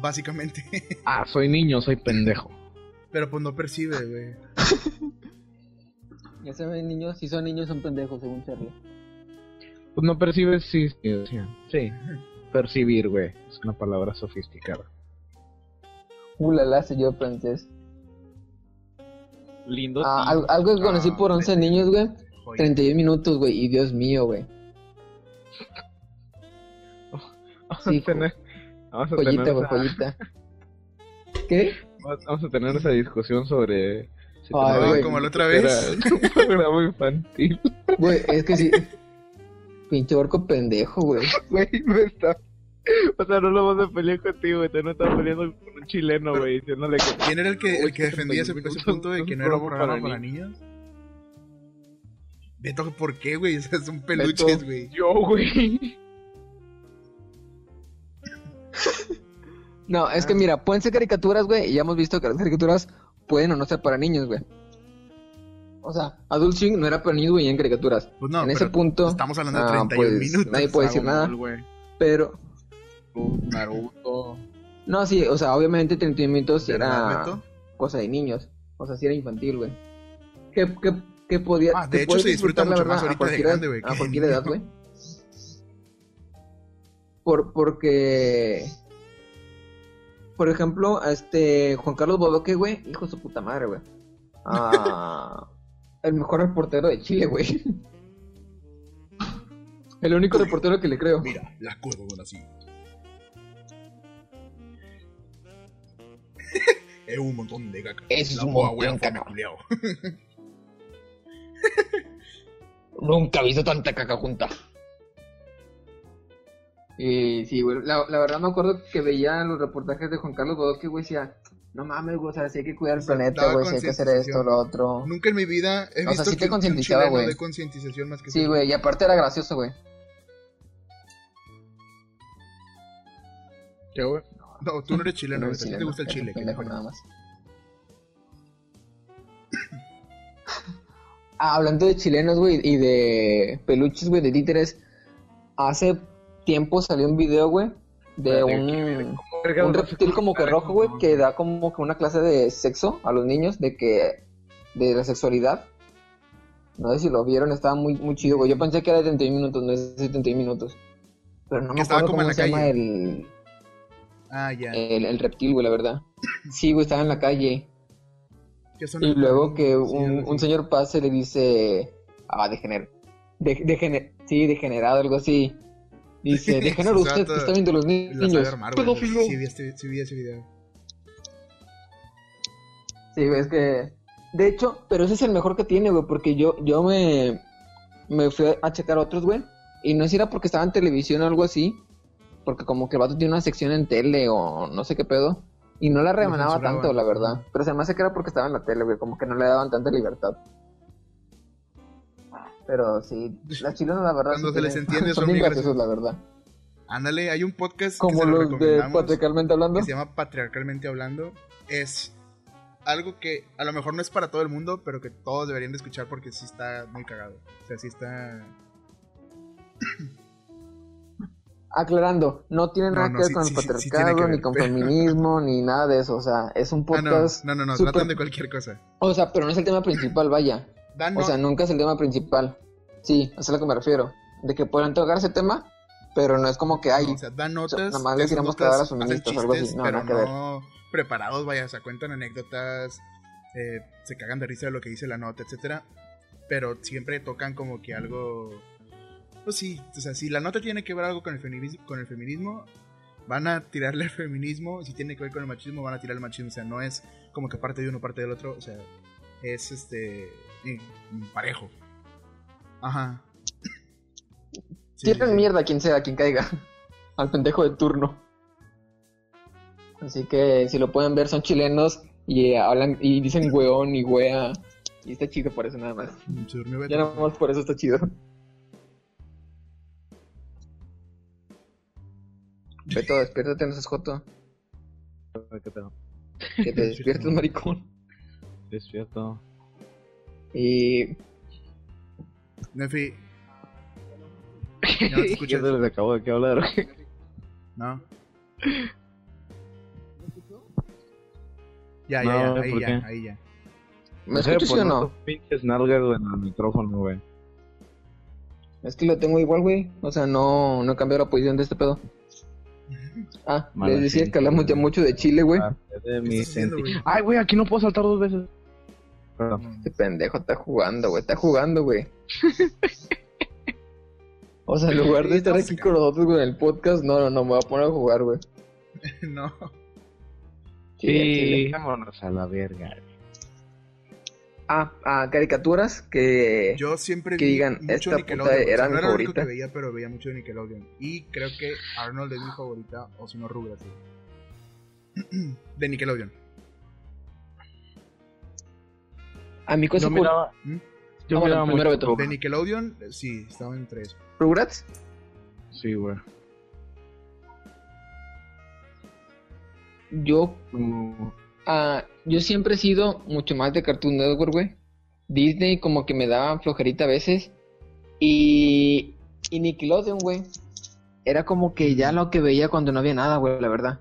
Básicamente. Ah, soy niño, soy pendejo. Pero pues no percibe, güey. Ya se ven niños, si son niños son pendejos, según Charlie. Pues no percibes, sí, sí, sí, sí. Percibir, güey, es una palabra sofisticada. Ulala, yo francés. Lindo. Ah, algo que conocí Ah, por 11 pendejo. niños, güey. Joya. 31 minutos, güey. Y Dios mío, güey. Vamos sí, a tener, vamos a tener esa-. ¿Qué? Vamos a tener esa discusión sobre si Ay, güey. como la otra vez. era un programa infantil. Güey, es que sí. Pinche orco pendejo, güey. Güey, me está. O sea, no lo vamos a pelear contigo, güey. Te no estás peleando con un chileno, güey, diciéndole que. ¿Quién era el que, el que defendía ese, 31 ese minutos, punto de que no era un programa programa para para niños? Beto, ¿por qué, güey? O sea, son peluches, Beto, güey. Yo, güey. No, es que mira, pueden ser caricaturas, güey. Y ya hemos visto que las caricaturas pueden o no ser para niños, güey. O sea, Adult Swing no era para niños, güey, en caricaturas. Pues no, en ese punto. estamos hablando de ah, 31 pues, minutos. Nadie puede decir nada. Pero. Naruto. No, sí, o sea, obviamente 31 minutos ¿Verdad, era cosa de niños. O sea, sí era infantil, güey. Que, que, que podía. Ah, de hecho, se disfruta mucho más ahorita de grande, güey, A cualquier edad, güey. Por, porque. Por ejemplo, a este Juan Carlos Bodoque, güey, hijo de su puta madre, güey. Ah, el mejor reportero de Chile, güey. El único reportero que le creo. Mira, las cosas son así. es un montón de caca. Es La un boa, montón, güey, fue caca. Nunca he visto tanta caca junta. Y sí, güey, la, la verdad me acuerdo que veía los reportajes de Juan Carlos Bodoque, güey, decía, no mames, güey, o sea, sí hay que cuidar el sea, planeta, güey, sí hay que hacer esto, lo otro. Nunca en mi vida he O sea, visto sí te que, un- que un concientizaba, chileno güey. de concientización más que Sí, güey, y aparte era gracioso, güey. ¿Qué, güey? No, tú no eres chileno, No ti te chileno, gusta el chile. pendejo nada más. Ah, hablando de chilenos, güey, y de peluches, güey, de títeres, hace tiempo salió un video, güey, de un... un reptil como que rojo, güey, que da como que una clase de sexo a los niños, de que, de la sexualidad. No sé si lo vieron, estaba muy, muy chido, güey. Yo pensé que era de 31 minutos, no es de 71 minutos. Pero no me estaba acuerdo como en cómo la se llama el, Ah, ya. el, el reptil, güey, la verdad. Sí, güey, estaba en la calle. ¿Qué son Y luego que un, un señor pase le dice, ah, degener, de, degener, sí, degenerado, algo así. Dice, O sea, usted que está viendo los niños. pedófilo. Sí, vi, este- sí vi ese video. Sí, güey, es que. De hecho, pero ese es el mejor que tiene, güey, porque yo, yo me, me fui a checar otros, güey. Y no sé si era porque estaba en televisión o algo así. Porque como que el vato tiene una sección en tele o no sé qué pedo. Y no la remanaba tanto, la verdad. Pero se me hace que era porque estaba en la tele, güey. Como que no le daban tanta libertad. Pero sí, las chilenas, la verdad. Cuando sí se les entiende, son bien graciosos, la verdad. Ándale, hay un podcast que Como se lo los de recomendamos. Patriarcalmente Hablando. que se llama Patriarcalmente Hablando, es algo que a lo mejor no es para todo el mundo, pero que todos deberían de escuchar porque sí está muy cagado. O sea, sí está... Aclarando, no tiene No, nada no, que ver sí, con el sí, sí, sí patriarcado, que ver, ni con pero- feminismo, ni nada de eso. O sea, es un Ah, no, podcast. no, no, no, súper- tratan de cualquier cosa. O sea, pero no es el tema principal, vaya. Dan, O no- sea, nunca es el tema principal. Sí, eso es a lo que me refiero. De que puedan tocar ese tema, pero no es como que hay. o sea, dan notas. nada más le notas cagar a feministas o algo así. chistes, No, pero no preparados, vaya, o sea, cuentan anécdotas, eh, se cagan de risa de lo que dice la nota, etcétera. Pero siempre tocan como que algo. Pues sí, o sea, si la nota tiene que ver algo con el feminismo, con el feminismo van a tirarle al feminismo. Si tiene que ver con el machismo, van a tirar al machismo. O sea, no es como que parte de uno, parte del otro. O sea, es este. Eh, parejo. Ajá. Sí, Tiran sí, sí. mierda a quien sea, quien caiga. Al pendejo de turno. Así que si lo pueden ver, son chilenos y eh, hablan y dicen weón y wea. Y está chido por eso nada más. Se durmió Beto. Ya nada más por eso está chido. Beto, despiértate, no seas joto. ¿Qué pedo? Que te despiertes, maricón. Despierto. Y Nefi. Ya no te ¿Qué escuchas. les acabo de que hablar? güey? No. Ya, ya, No, ya, ahí ¿por ya, ahí ya. ¿me escuchas sí o no? pinches nalgas, en el micrófono, güey. Es que lo tengo igual, güey. O sea, no, no he cambiado la posición de este pedo. Ah, Mala les decía gente, que hablamos ya mucho de Chile, güey. Ah, de mi estás haciendo, senti- güey? Ay, güey, aquí no puedo saltar dos veces. Perdón. Este pendejo está jugando, güey. Está jugando, güey. O sea, en lugar de estar aquí con nosotros, en el podcast, no, no, no, me voy a poner a jugar, güey. no. Sí, vámonos a la verga. Ah, ah, caricaturas que... Yo siempre Que vi digan, mucho esta Nickelodeon. puta o sea, era no mi era lo único favorita. que veía, pero veía mucho de Nickelodeon. Y creo que Arnold es mi favorita, o si no, Rugrats. De Nickelodeon. A mi cosa Yo miraba, ¿Mm? yo Ah, miraba mucho. De. Nickelodeon, sí, estaba entre eso. Rugrats. Sí, güey. Yo, ah, yo siempre he sido mucho más de Cartoon Network, güey. Disney como que me daba flojerita a veces. Y, y Nickelodeon, güey. Era como que ya lo que veía cuando no había nada, güey, la verdad.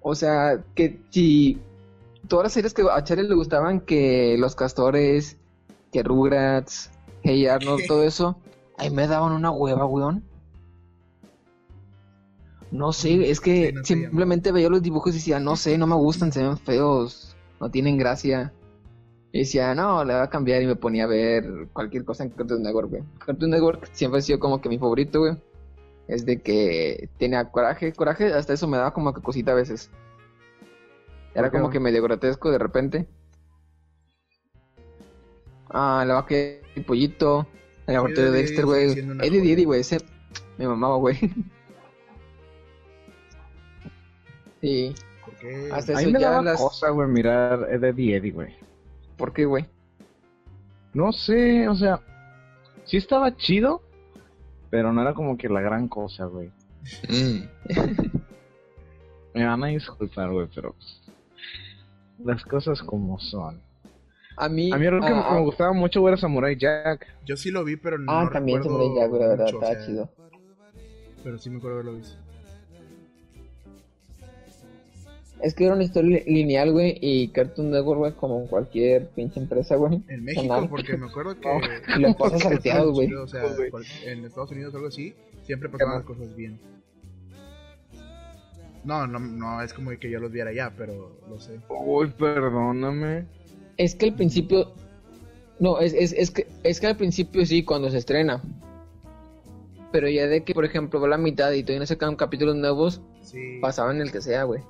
O sea, que si todas las series que a Charlie le gustaban, que Los Castores, que Rugrats, Hey Arnold, todo eso, ahí me daban una hueva, weón. No sé, es que Sí, no te simplemente veía los dibujos y decía, no sé, no me gustan, se ven feos, no tienen gracia. Y decía, no, le voy a cambiar y me ponía a ver cualquier cosa en Cartoon Network, güey. Cartoon Network siempre ha sido como que mi favorito, güey. Es de que tenía coraje, coraje, hasta eso me daba como que cosita a veces. Era ¿Por qué, como que medio grotesco de repente. Ah, la vaca y el pollito, el laboratorio de Eddie Dexter, güey. Eddie. Eddie, güey, ese me mamaba, güey. Sí, ¿Por qué? Hasta A mí eso me ya daba las... cosa, güey, mirar Ed, Ed y Eddie, güey. ¿Por qué, güey? No sé, o sea, sí estaba chido, pero no era como que la gran cosa, güey. Me van a disculpar, güey, pero pues, las cosas como son. A mí... A mí algo que ah, me- gustaba mucho, era Samurai Jack. Yo sí lo vi, pero no Ah, también Samurai Jack, la verdad, mucho, o estaba sea, chido. Pero sí me acuerdo haberlo visto. Es que era una historia li- lineal, güey, y Cartoon Network, güey, como cualquier pinche empresa, güey. En México, Canal. porque me acuerdo que... Y lo pasan salteados, güey. O sea, cual- en Estados Unidos o algo así, siempre pasaban las cosas bien. No, no, no es como que yo los viera ya, pero lo sé. Uy, perdóname. Es que al principio... No, es, es, es, que, es que al principio sí, cuando se estrena. Pero ya de que, por ejemplo, va la mitad y todavía no sacan capítulos nuevos, Sí. pasaban el que sea, güey.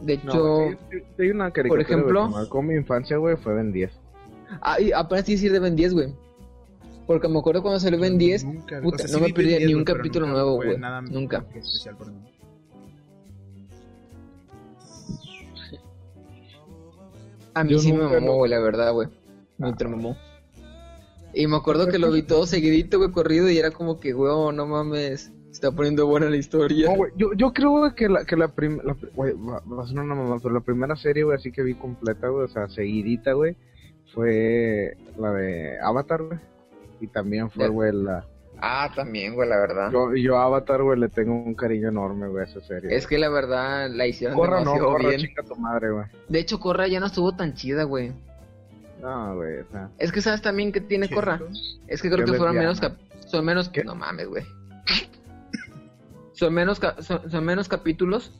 De hecho... No, sí, sí, hay una caricatura, por ejemplo- que marcó mi infancia, güey, fue Ben 10. Ah, y apenas decir de Ben 10, güey. Porque me acuerdo cuando salió Ben 10, Nunca- puta, o sea, sí no me perdí 10, ni un capítulo nunca nuevo, güey. Nada Nunca. especial para mí. A mí Yo sí me mamó, güey, la verdad, güey. Me ultramamó. Y me acuerdo que lo vi todo seguidito, güey, corrido, y era como que, güey, no mames, se está poniendo buena la historia. No, güey, yo, yo creo, güey, que la, que la primera, güey, va, va a sonar una mamá, pero la primera serie, güey, así que vi completa, güey, o sea, seguidita, güey, fue la de Avatar, güey. Y también fue, güey, la... Ah, también, güey, la verdad. Yo, yo a Avatar, güey, le tengo un cariño enorme, güey, a esa serie. Es que la verdad la hicieron Corra, no, demasiado corra, bien. chica tu madre, güey. De hecho, Corra ya no estuvo tan chida, güey. No, güey, o sea... Es que sabes también que tiene Corra. Es que creo que fueron menos cap- son menos ¿Qué? no mames, güey. son menos ca- son, son menos capítulos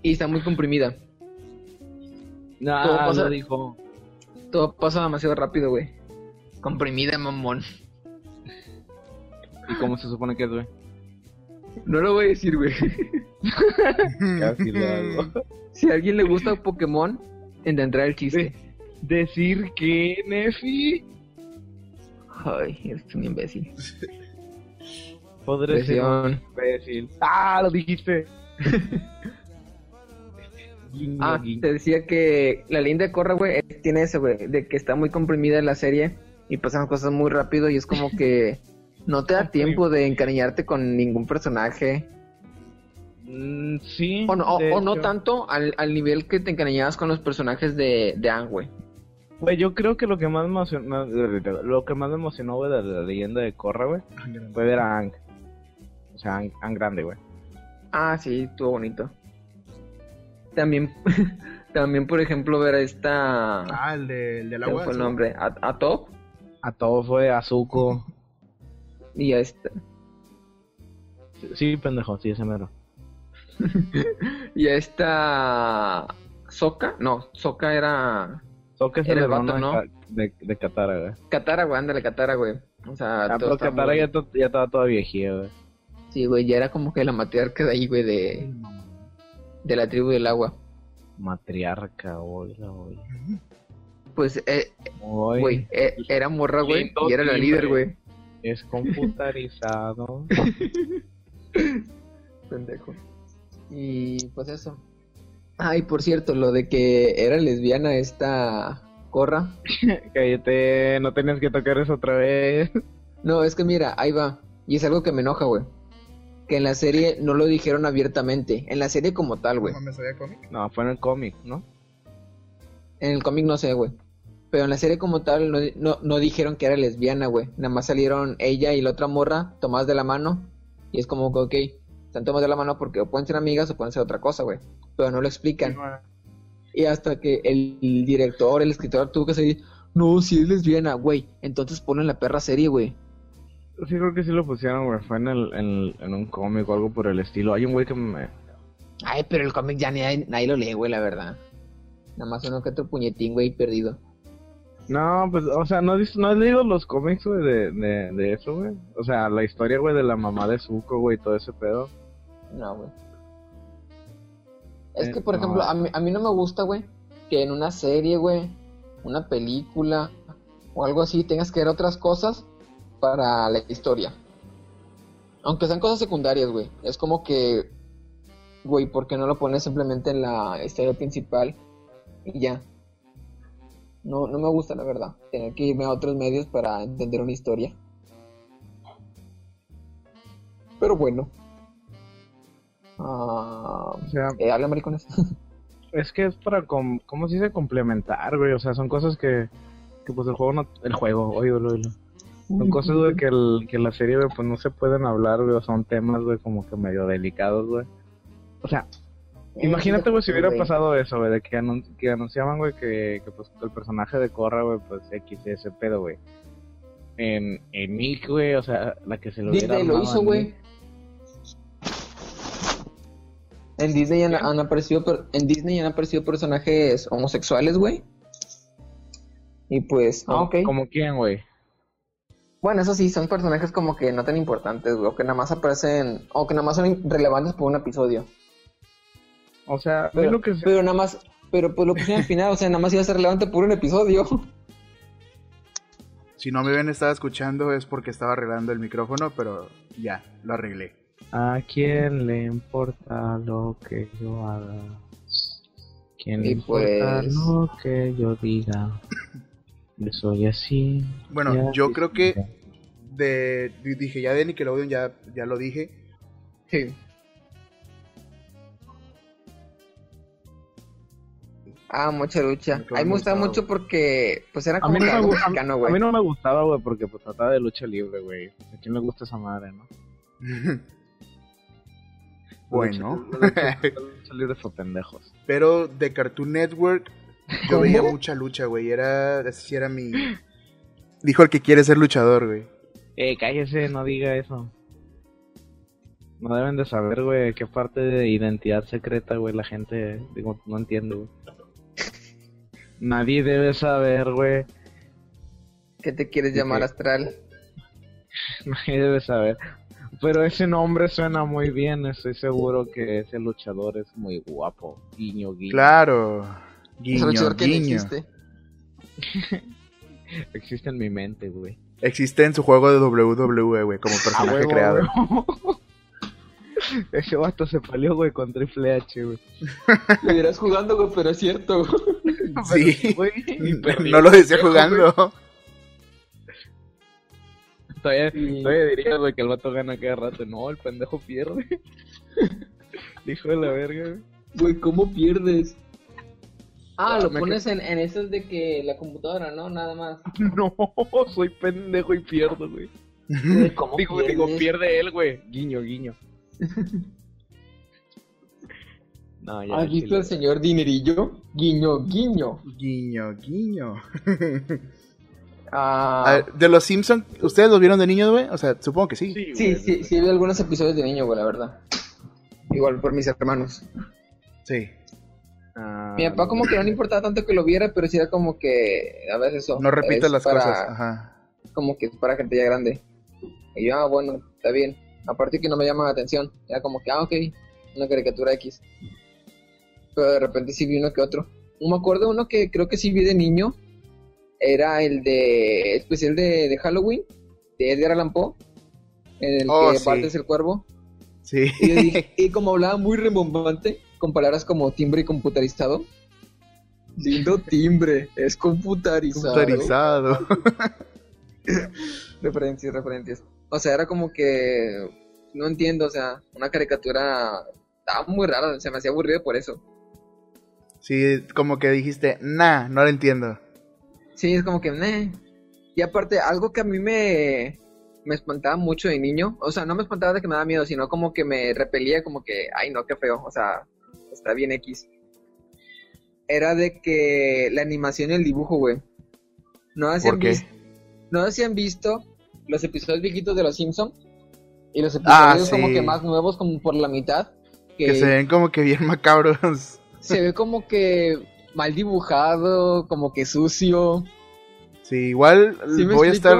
y está muy comprimida. No, Todo pasa- lo dijo. Todo pasa demasiado rápido, güey. Comprimida, mamón. ¿Y cómo se supone que es, güey? No lo voy a decir, güey. Casi lo hago. si a alguien le gusta Pokémon, entenderá el chiste. Decir que, Nefi... Ay, eres un imbécil. Podré ser un Presión. imbécil. ¡Ah, lo dijiste! Ah, te decía que la linda de Corra, güey, tiene eso, güey, de que está muy comprimida la serie y pasan cosas muy rápido y es como que no te da tiempo de encariñarte con ningún personaje. Mm, sí. O no, o- no tanto al, al nivel que te encariñabas con los personajes de, de Aang, güey. Güey, yo creo que lo que más me emocionó, lo que más me emocionó, güey, de la leyenda de Korra, güey, fue ver a Ang. O sea, Ang, Ang grande, güey. Ah, sí, estuvo bonito. También, también por ejemplo, ver a esta... Ah, el, de, el del ¿Cómo agua. fue el nombre? A, a Top A todo fue a Zuko. y a esta... Sí, pendejo, sí, ese mero. Y a esta... Soka, no, Soka era Zuko es Era el vato, ¿no? de, de, Katara, güey. Katara, güey, ándale, Katara, güey. O sea, Ah, todo pero está Katara muy- ya, to- ya estaba toda viejía, güey. Sí, güey, ya era como que la matriarca de ahí, güey, de, de la tribu del agua. Matriarca, oiga, güey. Pues, eh, güey, eh, era morra, güey, y era la líder, güey. Es computarizado. Pendejo. Y pues eso. Ay, por cierto, lo de que era lesbiana esta Corra. Cállate, no tenías que tocar eso otra vez. No, es que mira, ahí va. Y es algo que me enoja, güey. Que en la serie no lo dijeron abiertamente. En la serie como tal, güey. ¿No mames, había cómic? No, fue en el cómic, ¿no? En el cómic no sé, güey. Pero en la serie como tal no, no, no dijeron que era lesbiana, güey. Nada más salieron ella y la otra morra tomadas de la mano. Y es como que, ok, están tomadas de la mano porque o pueden ser amigas o pueden ser otra cosa, güey. Pero no lo explican. Y hasta que el, director, el escritor tuvo que salir, no, si es lesbiana, güey. Entonces ponen la perra serie, güey. Sí, creo que sí lo pusieron, güey. Fue en, el, en, en un cómic o algo por el estilo. Hay un güey que me. Ay, pero el cómic ya ni nadie lo lee, güey, la verdad. Nada más uno que otro puñetín, güey, perdido. No, pues, o sea, ¿no has, no has leído los cómics, güey, de, de, de eso, güey? O sea, la historia, güey, de la mamá de Zuko, güey, todo ese pedo. No, güey. Es Eh, que, por no. ejemplo, a mí, a mí no me gusta, güey, que en una serie, güey, una película o algo así tengas que ver otras cosas para la historia. Aunque sean cosas secundarias, güey. Es como que, güey, ¿por qué no lo pones simplemente en la historia principal y ya? No, no me gusta, la verdad, tener que irme a otros medios para entender una historia. Pero bueno. Ah, O sea, eh, habla maricones. es que es para, com- ¿cómo se dice? Complementar, güey. O sea, son cosas que, que pues, el juego no... El juego, oílo, oílo. Son cosas, güey, que, el, que la serie, güey, pues no se pueden hablar, güey. Son temas, güey, como que medio delicados, güey. O sea, imagínate, güey, si hubiera pasado eso, güey, de que, anun- que anunciaban, güey, que, que, pues el personaje de Korra, güey, pues X, ese pedo, güey. En, en Nick, güey, o sea, la que se lo hubiera Disney lo hizo, a güey. En Disney han, han aparecido en Disney han aparecido personajes homosexuales, güey. Y pues, ah, ¿Como- ok. ¿Como quién, güey? Bueno, eso sí, son personajes como que no tan importantes, güey, o que nada más aparecen, o que nada más son relevantes por un episodio. O sea, Pero, lo que se- pero nada más, pero pues lo pusieron al final, o sea, nada más iba a ser relevante por un episodio. Si no me ven, estaba escuchando es porque estaba arreglando el micrófono, pero ya, lo arreglé. ¿A quién le importa lo que yo haga? ¿Quién le Y importa pues- lo que yo diga? Yo soy así. Bueno, ya yo creo que de, di- dije ya de Nickelodeon, ya, ya lo dije. Sí. Ah, mucha lucha. Nunca A mí me gustaba mucho porque, pues era A como mí, no me, a- mexicano, a güey. mí no me gustaba, güey, porque pues trataba de lucha libre, güey. ¿A quién le gusta esa madre, no? bueno, La lucha, la lucha libre fue pendejos. pero de Cartoon Network yo veía mucha lucha, güey. Era, ese sí era mi... Dijo el que quiere ser luchador, güey. Eh, cállese, no diga eso. No deben de saber, güey, qué parte de identidad secreta, güey, la gente, digo, no entiendo, güey. Nadie debe saber, güey. ¿Qué te quieres llamar astral? Nadie debe saber. Pero ese nombre suena muy bien, estoy seguro que ese luchador es muy guapo. Guiño, guiño. Claro. Guiño, luchador que no guiño. existe. Existe en mi mente, güey. Existe en su juego de WWE, güey, como A personaje creado. Ese vato se peleó, güey, con Triple H, güey. Lo irás jugando, güey, pero es cierto. Sí. Güey, y perdió. No lo decía jugando. Todavía, Sí. todavía diría, güey, que el vato gana cada rato. No, el pendejo pierde. Hijo de la verga, güey. Güey, ¿cómo pierdes? Ah, Ah, lo pones en, en esos de que la computadora, ¿no? Nada más. No, soy pendejo y pierdo, güey. Güey, ¿cómo Digo, pierdes? digo, pierde él, güey. Guiño, guiño. No, ya. ¿Has visto al señor Dinerillo? Guiño, guiño. Guiño, guiño. Ah, A ver, de los Simpsons, ¿ustedes los vieron de niños, güey? O sea, supongo que sí. Sí, sí, sí, sí, vi algunos episodios de niño, güey, la verdad. Igual por mis hermanos. Sí. Ah, Mi papá como que no le importaba tanto que lo viera, pero sí era como que a veces eso. No repitas es las para- cosas. Ajá. Como que es para gente ya grande. Y yo, ah, bueno, está bien. Aparte que no me llama la atención. Era como que, ah, ok, una caricatura X. Pero de repente sí vi uno que otro. Me acuerdo uno que creo que sí vi de niño. Era el de especial de, de Halloween, de Edgar Allan Poe. En el Oh, que sí. partes el cuervo. Sí. Y, dije- y como hablaba muy rembombante, con palabras como timbre y computarizado. Lindo timbre, es computarizado. Computarizado. Referencias, referencias. O sea, era como que. No entiendo, o sea, una caricatura. Estaba muy rara, se me hacía aburrido por eso. Sí, como que dijiste, nah, no lo entiendo. Sí, es como que. "Meh". Y aparte, algo que a mí me. Me espantaba mucho de niño. O sea, no me espantaba de que me daba miedo, sino como que me repelía, como que. Ay, no, qué feo. O sea, está bien X. Era de que la animación y el dibujo, güey. No sé si ¿Por han qué? vis- No sé si han visto los episodios viejitos de Los Simpson y los Ah, episodios como que más nuevos, como por la mitad, que, Que se ven como que bien macabros. se ve como que mal dibujado, como que sucio. Sí, igual ¿Sí me voy a estar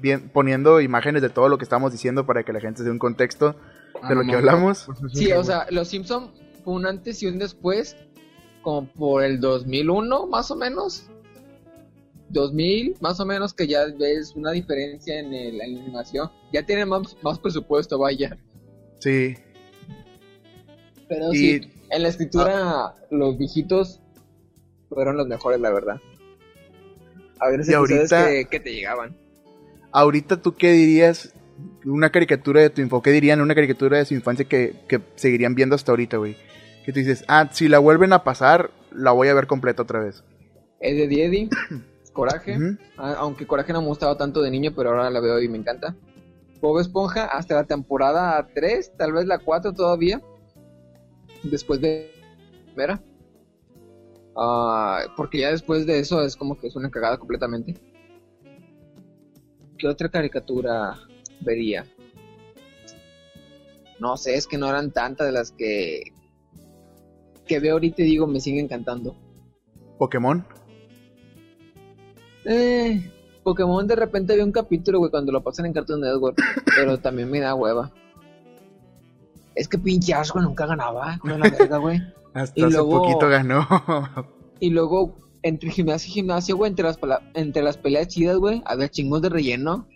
bien, poniendo imágenes de todo lo que estamos diciendo para que la gente se dé un contexto Ah, de lo no que hablamos. Sí, o sea, Los Simpson fue un antes y un después, como por el 2001, más o menos. 2000, más o menos, que ya ves una diferencia en, el- en la animación. Ya tiene más, más presupuesto, vaya. Sí. Pero Y- sí, en la escritura, los viejitos fueron los mejores, la verdad. A ver, episodios ahorita- que, que te llegaban. Ahorita tú qué dirías, una caricatura de tu info, ¿qué dirían una caricatura de su infancia que, que seguirían viendo hasta ahorita, güey? Que tú dices, ah, si la vuelven a pasar, la voy a ver completa otra vez. Es de Eddie, Coraje. Aunque Coraje no me gustaba tanto de niño, pero ahora la veo y me encanta. Bob Esponja hasta la temporada 3, tal vez la 4 todavía. Después de primera. Ah, porque ya después de eso es como que es una cagada completamente. ¿Qué otra caricatura vería? No sé, es que no eran tantas de las que que veo ahorita y digo me siguen encantando. Pokémon. Eh, Pokémon de repente había un capítulo, güey, cuando lo pasan en Cartoon Network, pero también me da hueva. Es que pinche asco nunca ganaba, con la verga, güey. Hasta Y hace luego- poquito ganó. Y luego, entre gimnasia y gimnasia, güey, entre las, entre las peleas chidas, güey, había chingos de relleno.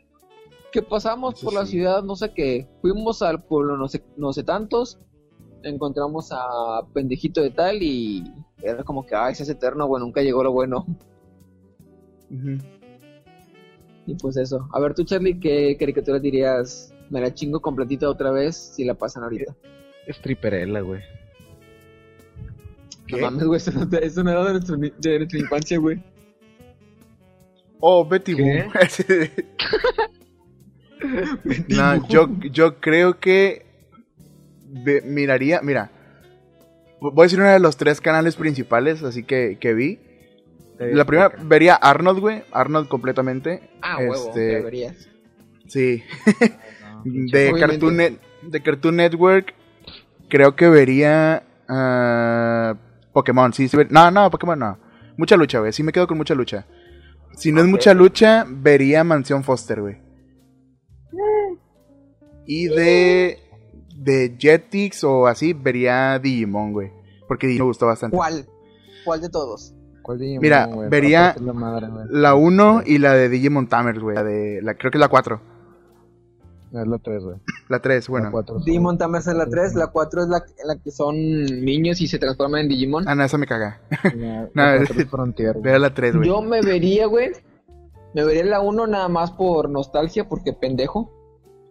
Que pasamos Eso por la ciudad, no sé qué. Fuimos al pueblo, no sé, no sé tantos. Encontramos a pendejito de tal y era como que, ay, ese es eterno, güey, nunca llegó lo bueno. Y pues eso. A ver, tú, Charlie, ¿qué caricatura dirías? Me la chingo completita otra vez si la pasan ahorita. Stripperella, güey. ¿Qué? No mames, güey, eso, no- eso no era de, nuestro ni- de nuestra infancia, güey. Oh, Betty ¿Qué? Boom. no, yo, yo creo que miraría, mira, voy a decir uno de los tres canales principales, así que, que vi. La primera, vería Arnold, güey, Arnold completamente. Ah, huevo, Este, verías. Sí, No, de. Cartoon, Net- de Cartoon Network, creo que vería ah, Pokémon, sí, sí, ver- no, no, Pokémon no. Mucha lucha, güey, sí me quedo con mucha lucha. Si no es mucha lucha, vería Mansión Foster, güey. Y de de Jetix o así, vería Digimon, güey. Porque Digimon me gustó bastante. ¿Cuál? ¿Cuál de todos? ¿Cuál Digimon, Mira, güey? vería- la madre, güey. La 1 y la de Digimon Tamers, güey. La de, la, creo que es la 4. Es la 3, güey. La 3, bueno. La 4. Digimon Tamers es la 3, la 4 es la, la que son niños y se transforman en Digimon. Ah, no, esa me caga. No, la es- 4 Frontier, güey. Vea la 3, güey. Yo me vería, güey. Me vería la 1 nada más por nostalgia, porque pendejo.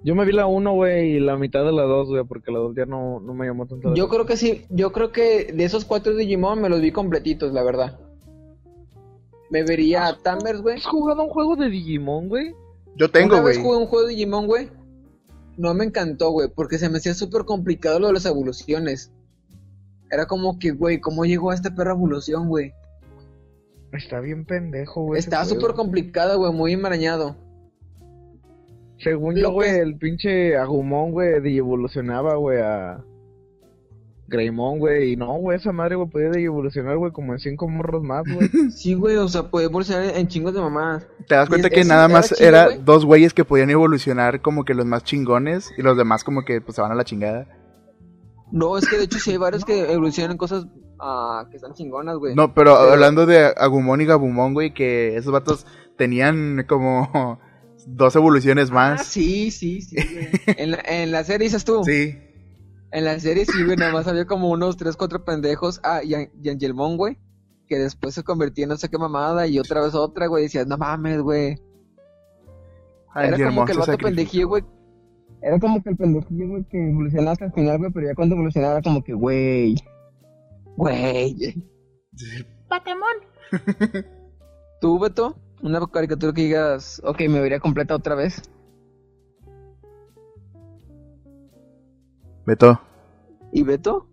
Yo me vi la 1, güey, y la mitad de la 2, güey, porque la 2 ya no, no me llamó tanto Yo creo que sí, yo creo que de esos cuatro Digimon me los vi completitos, la verdad. Me vería a Tamers, güey. ¿Has jugado un juego de Digimon, güey? Yo tengo, Una vez güey. jugué un juego de Digimon, güey. No me encantó, güey, porque se me hacía súper complicado lo de las evoluciones. Era como que, güey, ¿cómo llegó a esta perra evolución, güey? Está bien pendejo, güey. Estaba súper complicado, güey, muy enmarañado. Según Lo yo, güey, que- el pinche Agumon, güey, evolucionaba, güey, a Greymon, güey. Y no, güey, esa madre, güey, podía evolucionar, güey, como en cinco morros más, güey. Sí, güey, o sea, puede evolucionar en chingos de mamás. Te das cuenta que nada era más chido, era dos güeyes que podían evolucionar como que los más chingones y los demás como que pues se van a la chingada. No, es que de hecho sí hay varios que evolucionan cosas ah, que están chingonas, güey. No, pero Pero- hablando de Agumon y Gabumon, güey, que esos vatos tenían como dos evoluciones Ah, más. sí, sí, sí, güey. En la, en la serie dices tú. Sí. En la serie sí, güey, nada más había como unos tres, cuatro pendejos. Ah, y, An- y Angelmon, güey. Que después se convertía en no sé qué mamada y otra vez otra, güey. Decías, no mames, güey. Era como que el vato pendejillo, güey. Era como que el pendejillo, güey, que evolucionaba hasta el final, güey. Pero ya cuando evolucionaba era como que, güey. Güey. ¿Tú, Beto? Una caricatura que digas, ok, me vería completa otra vez. Beto, ¿Y Beto?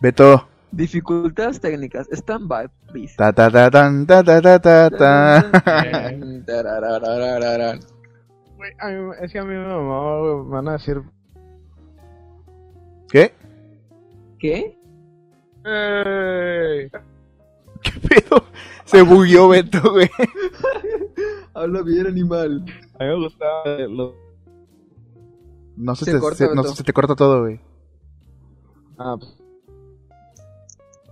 Beto. Dificultades técnicas. Stand by, please. Ta ta ta tan, ta ta ta ta ta. Güey, a mí- es que a mí me mamaba, van a decir... ¿Qué? ¿Qué? ¡Ey! ¿Qué pedo? Se bugueó Beto, güey. Habla bien, animal. A mí me gustaba los... No se, Se te, corta, se- no, Beto. se te corta todo, güey. Ah, pues,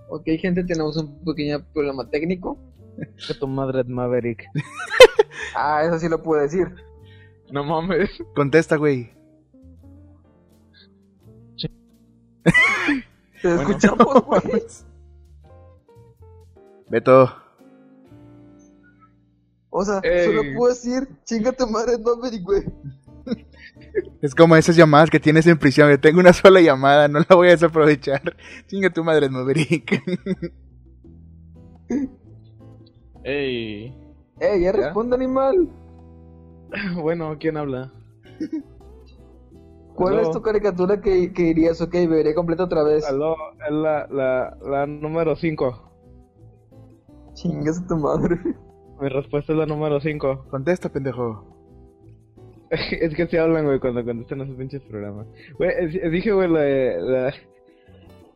Ok, gente, tenemos un pequeño problema técnico. que tu madre es Maverick. Ah, eso sí lo puedo decir. No mames. Contesta, güey. Te escuchamos, güey. Beto. O sea, Ey. solo puedo decir, chinga tu madre, no me güey. Es como esas llamadas que tienes en prisión. Que tengo una sola llamada, no la voy a desaprovechar. Chinga tu madre, Maverick. Ey. Ey, ya responde, animal. Bueno, ¿quién habla? ¿Cuál es tu caricatura que, que dirías, ok, veré completa otra vez? Aló, es la, la, la número 5. Chingas a tu madre. Mi respuesta es la número 5. Contesta, pendejo. es que se hablan, güey, cuando contestan esos pinches programas. Güey, es- es- dije, güey, la, la-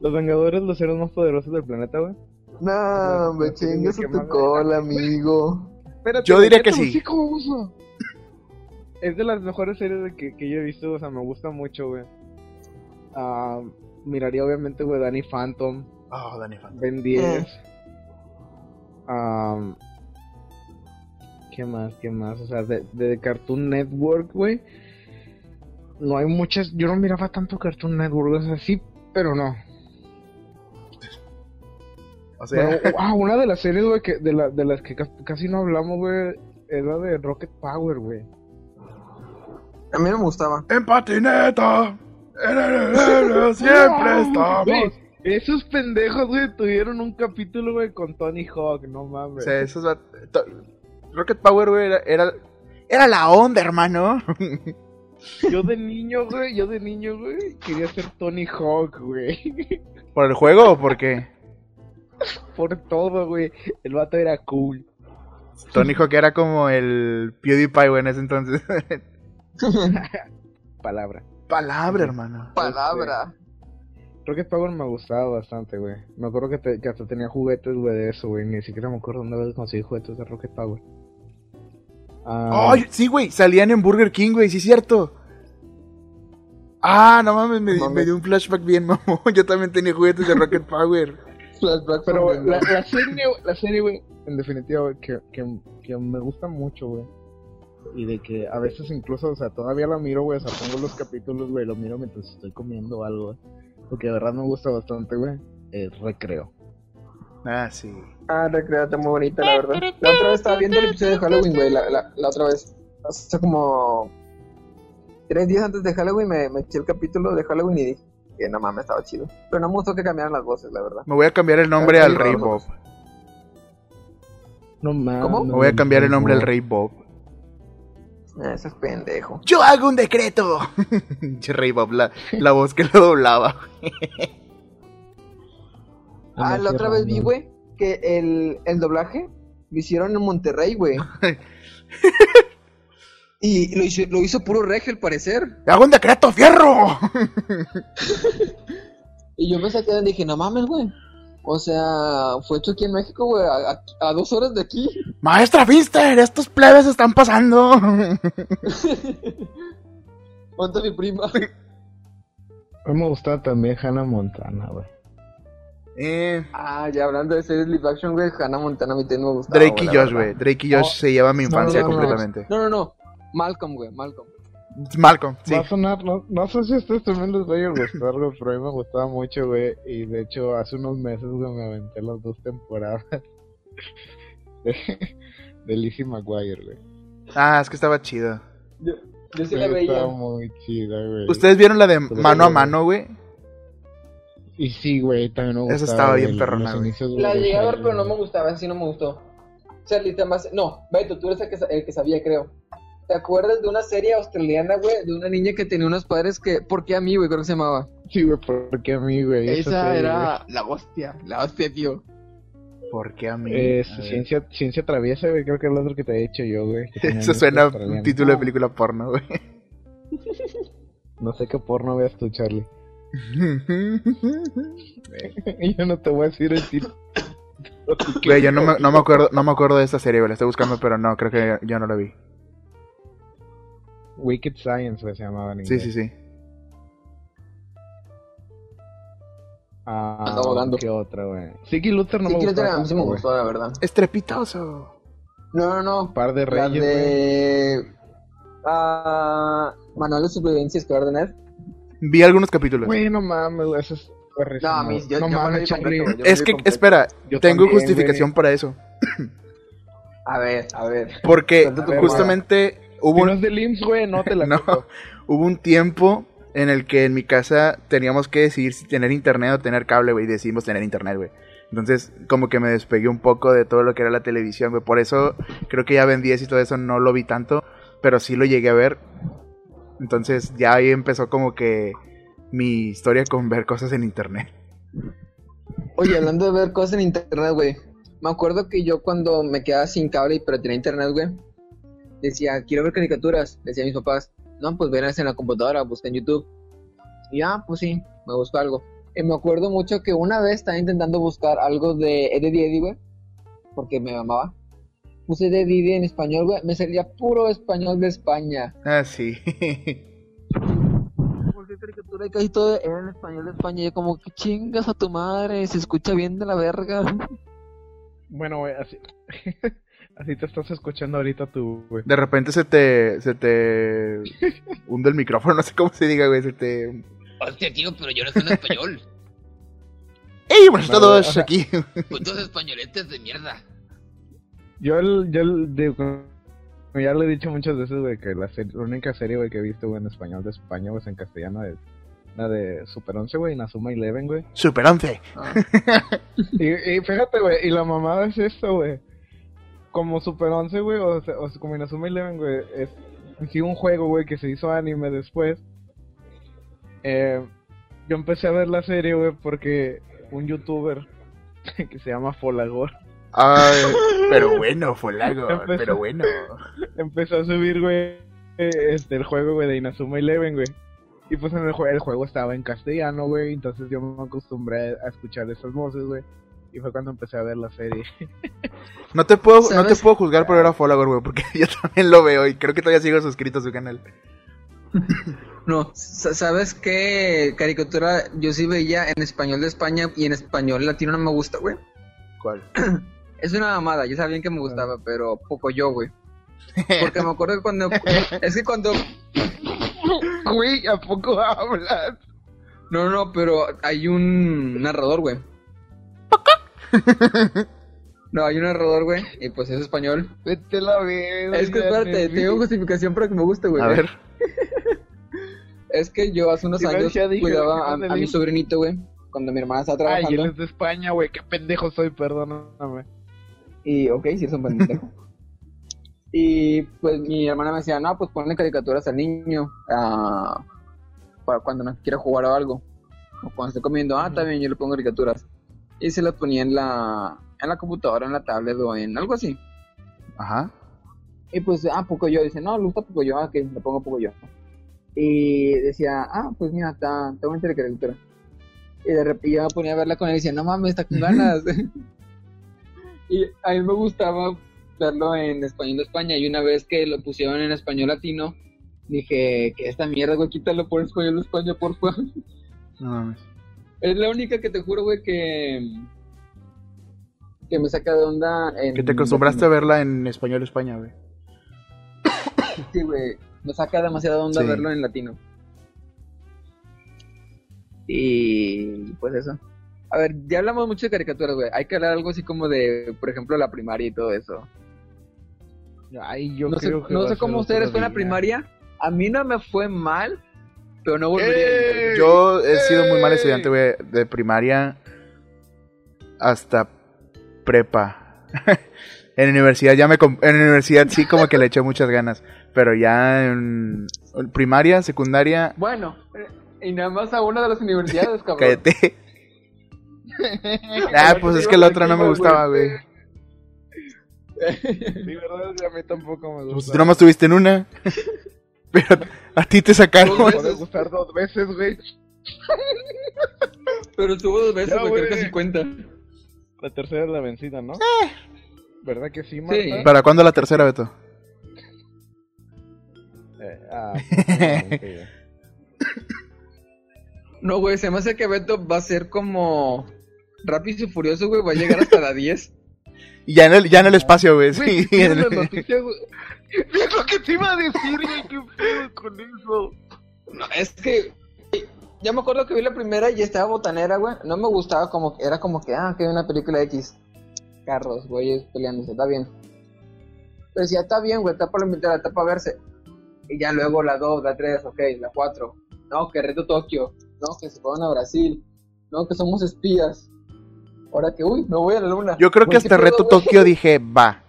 Los Vengadores, los seres más poderosos del planeta, güey. No, me a tu cola, amigo. Espérate, Yo diría que sí. Es de las mejores series de que, que yo he visto, o sea, me gusta mucho, güey. Ah, miraría, obviamente, güey, Danny Phantom, Oh, Dani Fan. Ben 10. Am, ¿Qué más? ¿Qué más? O sea, de, de Cartoon Network, güey. No hay muchas. Yo no miraba tanto Cartoon Network, o sea, sí, pero no. O sea, Bueno, ah, una de las series, güey, que, de, la, de las que ca- casi no hablamos, güey, es la de Rocket Power, güey. A mí no me gustaba. en patineta. En el siempre estamos. Esos pendejos, güey, tuvieron un capítulo, güey, con Tony Hawk, no O mames. sea, esos Rocket Power, güey, era, era, era la onda, hermano. Yo de niño, güey, yo de niño, güey, quería ser Tony Hawk, güey. ¿Por el juego o por qué? Por todo, güey. El vato era cool. Tony Hawk era como el PewDiePie, güey, en ese entonces. Palabra. Palabra, hermano. Palabra. Rocket Power me gustaba bastante, güey. Me acuerdo que, te- que hasta tenía juguetes, güey, de eso, güey. Ni siquiera me acuerdo dónde había conseguido juguetes de Rocket Power. Ah, Ay, sí, güey, salían en Burger King, güey, sí es cierto. Ah, no mames, me, No me dio un flashback bien, mamón. Yo también tenía juguetes de Rocket Power. Flashback pero the la, serie, güey, la serie, güey, en definitiva, güey, que, que, que me gusta mucho, güey. Y de que a veces incluso, o sea, todavía la miro, güey, o sea, pongo los capítulos, güey, lo miro mientras estoy comiendo algo, güey. Porque de verdad me gusta bastante, güey. Es recreo. Ah, sí. Ah, recreate muy bonita, la verdad. La otra vez estaba viendo el episodio de Halloween, güey, la, la, la otra vez. hace como tres días antes de Halloween me, me eché el capítulo de Halloween y dije que no mames, estaba chido. Pero no me gustó que cambiaran las voces, la verdad. Me voy a cambiar el nombre Ah, al Rey. Bob. No mames. ¿Cómo? Me voy a cambiar el nombre al Rey Bob. Eh, Ese es pendejo. ¡Yo hago un decreto! Rey Bob, la, la voz que lo doblaba. Ah, la otra vez vi, güey, que el, el doblaje lo hicieron en Monterrey, güey. y lo hizo, lo hizo puro regio, al parecer. ¡Hago un decreto, fierro! Y yo me saqué y dije, no mames, güey. O sea, fue hecho aquí en México, güey, a, dos horas de aquí. Maestra Finster, estos plebes están pasando. ¿Dónde mi prima? A mí me gustaba también Hannah Montana, güey. Eh, Ah, ya hablando de series live action, güey, Hannah Montana a mí también me gustaba. Drake y Josh, güey. Drake y Josh No. se lleva mi infancia no, no, no. completamente. No, no, no. Malcolm, güey, Malcolm. Malcolm, sí. Va a sonar, no, no sé si a ustedes también les vaya a gustar, güey, pero a mí me gustaba mucho, güey. Y de hecho, hace unos meses, güey, me aventé las dos temporadas de, de Lizzie McGuire, güey. Ah, es que estaba chido. Yo, yo sí la veía. Estaba muy chida, güey. ¿Ustedes vieron la de mano a sí, mano, güey? Y sí, güey, también me gustaba. Esa estaba bien güey, perrona, los güey. inicios, güey, La llegué a ver, Charlie, pero no me gustaba, así no me gustó. Charlie, te más... No, Beto, tú eres el que, el que sabía, creo. ¿Te acuerdas de una serie australiana, güey? De una niña que tenía unos padres que... ¿Por qué a mí, güey? Creo que se llamaba. Sí, güey, porque a mí, güey. Esa serie, era la hostia, la hostia, tío. ¿Por qué a mí? Es A ciencia, ciencia traviesa, güey, creo que es lo otro que te he dicho yo, güey. Eso suena a un título de película porno, güey. No sé qué porno veas tú, Charlie. Yo no te voy a decir el título. Güey, yo no me, no me acuerdo, no me acuerdo de esta serie, güey. La estoy buscando, pero no, creo que yo no la vi. Wicked Science, güey, se llamaba en Sí, inglés. sí, sí. Ah, Ando vagando. ¿Qué otra, güey? Siggy Luther no Sí, me gustaba tener- a mí sí me gustó, la verdad. Estrepitoso. No, no, no. Par de reyes, güey. de... Ah, Manual de Supervivencia Escolar de Ned. Vi algunos capítulos. Güey, no mames, güey, eso es perrísimo, No, a mí, güey. yo, no yo mames, Charlie. Es que, completo. espera, Yo tengo también, justificación para eso. A ver, a ver. Porque justamente hubo Si un, no es de LIMS, güey, no te la No. hubo un tiempo en el que en mi casa teníamos que decidir si tener internet o tener cable, güey, y decidimos tener internet, güey. Entonces, como que me despegué un poco de todo lo que era la televisión, güey. Por eso creo que ya 10 y todo eso no lo vi tanto, pero sí lo llegué a ver. Entonces, ya ahí empezó como que mi historia con ver cosas en internet. Oye, hablando de ver cosas en internet, güey. Me acuerdo que yo cuando me quedaba sin cable y pero tenía internet, güey, decía, quiero ver caricaturas. Decía a mis papás, no, pues verás en la computadora, busca en YouTube. Y ya, pues sí, me busco algo. Y me acuerdo mucho que una vez estaba intentando buscar algo de Eddie Eddie, güey, porque me amaba. Puse Eddie Eddie en español, güey, me salía puro español de España. Ah, sí. Porque caricatura y casi todo era en español de España. Y yo como, que chingas a tu madre, se escucha bien de la verga. Bueno, güey, así... así te estás escuchando ahorita tú, güey. De repente se te, se te hunde el micrófono, no sé cómo se diga, güey. Se te... Hostia, tío, pero yo no sé en español. ¡Ey, buenas No, todos! aquí. Putos españoletes de mierda. Yo, el, yo el, ya lo he dicho muchas veces, güey, que la, serie- la única serie, güey, que he visto, güey, en español de España, güey, es en castellano, es la de Super 11, güey, Nazuma Eleven, güey. Super 11. Y, y fíjate, güey, y la mamada es esto, güey. Como Super 11, güey, o, sea, o como Inazuma Eleven, güey, es en sí un juego, güey, que se hizo anime después. Eh, yo empecé a ver la serie, güey, porque un youtuber que se llama Folagor Ay, pero bueno, Folago, Empezó. pero bueno. empezó a subir, güey, este, el juego, güey, de Inazuma Eleven, güey. Y pues en el, jue- el juego estaba en castellano, güey, entonces yo me acostumbré a escuchar esas voces, güey. Y fue cuando empecé a ver la serie. No te puedo, no te ¿Sabes? puedo juzgar por ver a Folagor, güey, porque yo también lo veo y creo que todavía sigo suscrito a su canal. No, sa- ¿sabes qué caricatura yo sí veía en español de España y en español latino no me gusta, güey? ¿Cuál? Es una mamada, yo sabía que me gustaba, pero poco yo, güey. Porque me acuerdo que cuando... es que cuando... Güey, ¿a poco hablas? No, no, pero hay un narrador, güey. No, hay un narrador, güey, y pues es español. Vete la verga. Es que espérate, tengo justificación para que me guste, güey. A ver. Es que yo hace unos años cuidaba a, mi sobrinito, güey, cuando mi hermana estaba Ay, él trabajando. es de España, güey. Qué pendejo soy, perdóname. Y, ok, sí, es un pendejo. y pues mi hermana me decía, no, pues ponle caricaturas al niño ah, para cuando no quiera jugar o algo. O cuando esté comiendo, ah, también yo le pongo caricaturas. Y se las ponía en la, en la computadora, en la tablet o en algo así. Ajá. Y pues, ah, poco yo. Dice, no, le gusta poco yo, ah, que le pongo poco yo. Y decía, ah, pues mira, está, está buena caricatura. Y de repente yo me ponía a verla con él y decía, no mames, está con ganas. Y a mí me gustaba verlo en español de España. Y una vez que lo pusieron en español latino, dije, que esta mierda, güey, quítalo por español de España, por favor. No mames. es la única que te juro, güey, que. que me saca de onda. En Que te acostumbraste a verla en español España, güey. Sí, güey. Me saca demasiada onda Sí. verlo en latino. Y pues eso. A ver, ya hablamos mucho de caricaturas, güey. Hay que hablar algo así como de, por ejemplo, la primaria y todo eso. Ay, yo no sé, creo que no sé a cómo ustedes fue en la primaria. A mí no me fue mal, pero no volvería. a ir. Yo he sido muy mal estudiante, güey, de primaria hasta prepa. en universidad ya me en universidad sí como que le eché muchas ganas, pero ya en primaria, secundaria, Bueno, y nada más a una de las universidades, cabrón. cállate. ah, pues es que la otra no me gustaba, güey. Sí, verdad, a mí tampoco me Pues gusta. tú nomás estuviste en una. Pero a ti te sacaron. Dos Puede veces. gustar dos veces, güey. Pero estuvo dos veces, güey, creo que sí cuenta. La tercera es la vencida, ¿no? ¿Verdad que sí, Marta? Sí. ¿Para cuándo la tercera, Beto? Eh, ah, güey. No, güey, se me hace que Beto va a ser como Rápido y Furioso, güey, va a llegar hasta la 10. Y ya en el, ya en el espacio, güey. Güey, Sí, ¿tienes en la el- noticia, güey? Es lo que te iba a decir, güey. ¿Qué pedo con eso? No, es que ya me acuerdo que vi la primera y estaba botanera, güey. No me gustaba como era como que, ah, que hay una película X. Carros, güeyes peleándose, está bien. Pero decía, está bien, güey, está para la está para verse. Y ya luego la 2, la 3, ok, la 4. No, que reto Tokio. No, que se fueron a Brasil. No, que somos espías. Ahora que, uy, me voy a la luna. Yo creo que Güey, ¿qué hasta pedo, Reto? Tokio dije, va.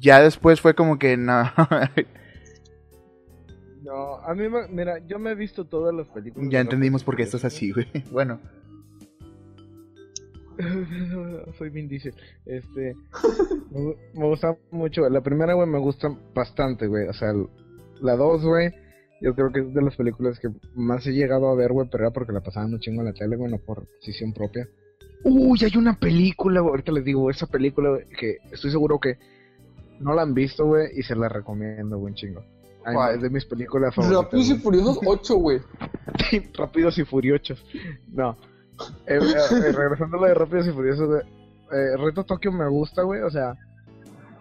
Ya después fue como que no. No, a mí, me, mira, yo me he visto todas las películas. ya entendimos Rápido por qué estás así, güey. Bueno. Soy Vin Diesel. Este. me, gu- me gusta mucho. La primera, güey, me gusta bastante, güey. O sea, la dos, güey. Yo creo que es de las películas que más he llegado a ver, güey, pero era porque la pasaban un chingo en la tele, güey, no por decisión propia. Uy, hay una película, güey. Ahorita les digo, esa película, güey, que estoy seguro que no la han visto, güey, y se la recomiendo, güey, un chingo. Ay, es de mis películas favoritas. Rápidos y. Furiosos 8, güey. Rápidos y Furiosos. No. Eh, eh, eh, regresando a lo de Rápidos y Furiosos, güey, eh, Reto Tokio me gusta, güey, o sea.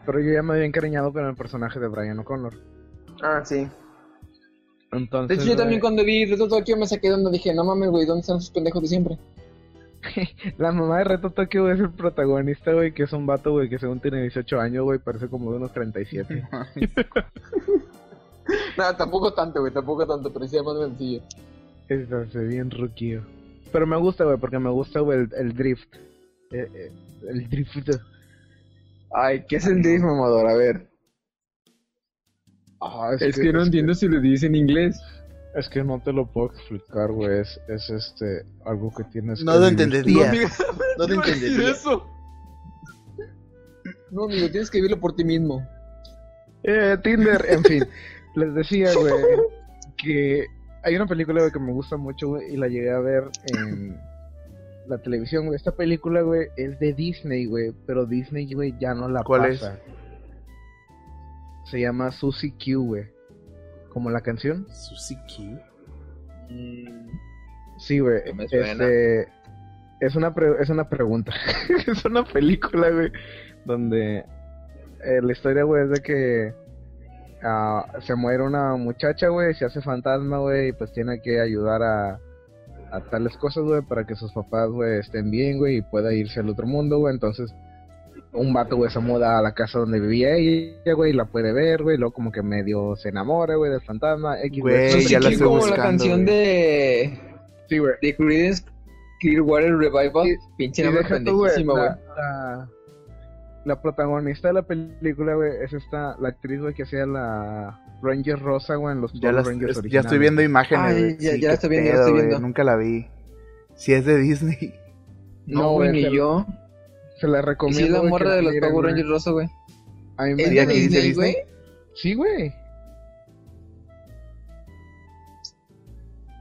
Pero yo ya me había encariñado con el personaje de Brian O'Connor. Ah, sí. Entonces. De hecho, yo también cuando vi Reto Tokio me saqué donde dije, no mames, güey, ¿dónde están esos pendejos de siempre? La mamá de Reto Tokio güey, es el protagonista, güey, que es un vato, güey, que según tiene 18 años, güey, parece como de unos 37. No, tampoco tanto, güey, tampoco tanto, pero sí es más sencillo. Entonces, bien ruquillo. Pero me gusta, güey, porque me gusta, güey, el, el drift. Eh, eh, el drift. Ay, ¿qué es el drift, mamador? A ver. Ah, Es que no entiendo si lo dice en inglés. Es que no te lo puedo explicar, güey. Es, es este algo que tienes no que lo entendería. amigo, No te entendería. eso. No, amigo, tienes que vivirlo por ti mismo. Eh, Tinder, en fin. Les decía, güey, que hay una película güey, que me gusta mucho, güey, y la llegué a ver en la televisión, güey. Esta película, güey, es de Disney, güey, pero Disney, güey, ya no la ¿Cuál pasa. Se llama Susie Q, güey. Como la canción. Suzuki. Sí, güey. Que me suena. Este, es una pre- es una pregunta. es una película, güey, donde eh, la historia, güey, es de que ah, se muere una muchacha, güey, se hace fantasma, güey, y pues tiene que ayudar a, a tales cosas, güey, para que sus papás, güey, estén bien, güey, y pueda irse al otro mundo, güey. Entonces, un vato, güey, se muda a la casa donde vivía ella, güey, y la puede ver, güey, luego como que medio se enamora, güey, del fantasma, X, Güey, ya la estoy como la buscando, canción güey. de Sí, güey. de Creedence Clearwater Revival. Sí, Pinche nombre pendejísimo, güey. la, la, la protagonista de la película, güey, es esta, la actriz, güey, que hacía la Ranger Rosa, güey, en los Ya, las- Rangers es- ya estoy viendo imágenes, güey. ya- ya Sí, la qué estoy viendo, ya la pedo, estoy güey, viendo. Nunca la vi. Si es de Disney. No, No, güey, güey, ni yo. Se la Y recomiendo. si es la morra de los Power güey. Rangers rosa, güey. A mí me ¿Es de Disney, güey? Sí, güey.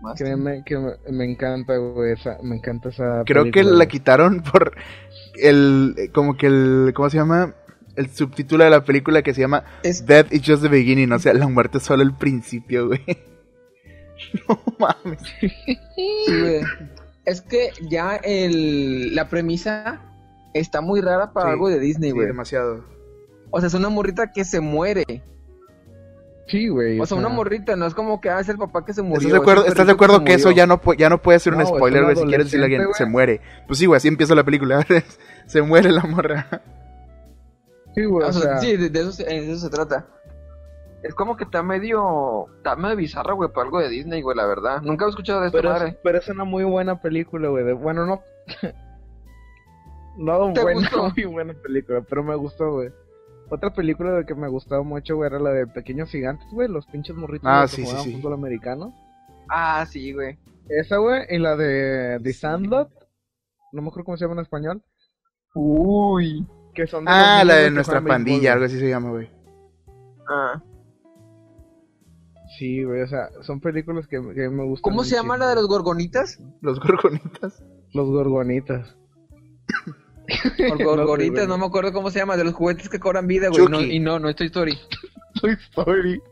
Más Créeme que me, me encanta, güey, esa, me encanta esa Creo que la güey. quitaron por el. Como que el. ¿Cómo se llama? El subtítulo de la película que se llama Es- Death is just the beginning. O sea, la muerte es solo el principio, güey. No mames. Sí, güey. Es que ya el, la premisa está muy rara para Sí, algo de Disney, Sí, güey. demasiado. o sea, es una morrita que se muere. Sí, güey. O sea, una morrita, no es como que ah, es el papá que se murió. ¿Estás de acuerdo, ¿estás de acuerdo que eso ya no, ya no puede ser un No, spoiler, güey, si quieres decirle a alguien adolescente, se muere? Pues sí, güey, así empieza la película. se muere la morra. Sí, güey, O o sea, sea, sí, de, de eso, se- de eso se trata. Es como que está medio. Está medio bizarra, güey, para algo de Disney, güey, la verdad. Nunca he escuchado de esta pero, madre. es, pero es una muy buena película, güey. Bueno, no... no ¿Te buena, gustó? muy buena película, pero me gustó, güey. Otra película de que me gustaba mucho, güey, era la de Pequeños Gigantes, güey, los pinches morritos Ah, que sí, sí, jugaban sí. fútbol americano. Ah, sí, güey. Esa, güey, y la de The Sandlot, no me acuerdo cómo se llama en español, Uy. que son los Ah, la de que nuestra béisbol, pandilla, algo así se llama, güey. Ah. Sí, güey, o sea, son películas que, que me gustan ¿Cómo se llama la de los gorgonitas? Los gorgonitas. Los gorgonitas. Los No, me acuerdo cómo se llama, de los juguetes que cobran vida, güey. No, y no, no es Toy Story. Toy Story.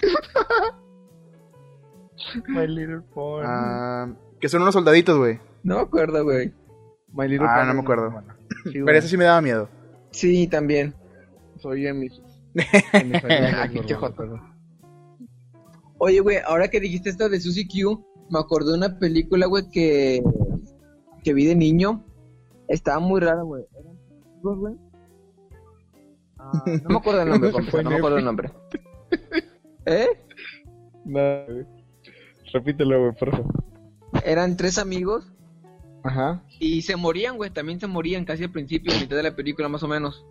My Little Pony. Ah, que son unos soldaditos, güey. No me acuerdo, güey. My Little ah, Pony no me acuerdo. Sí, Pero ese sí me daba miedo. Sí, también. Soy en mis. en mis. Oye, güey, ahora que dijiste esto de Susie Q, me acordé de una película, güey, que, que vi de niño. Estaba muy rara, güey. ¿Eran güey? Ah, no me acuerdo el nombre, compa, no me acuerdo el nombre. ¿Eh? No, güey. Repítelo, güey, por favor. Eran tres amigos Ajá. y se morían, güey. También se morían casi al principio, a mitad de la película, más o menos.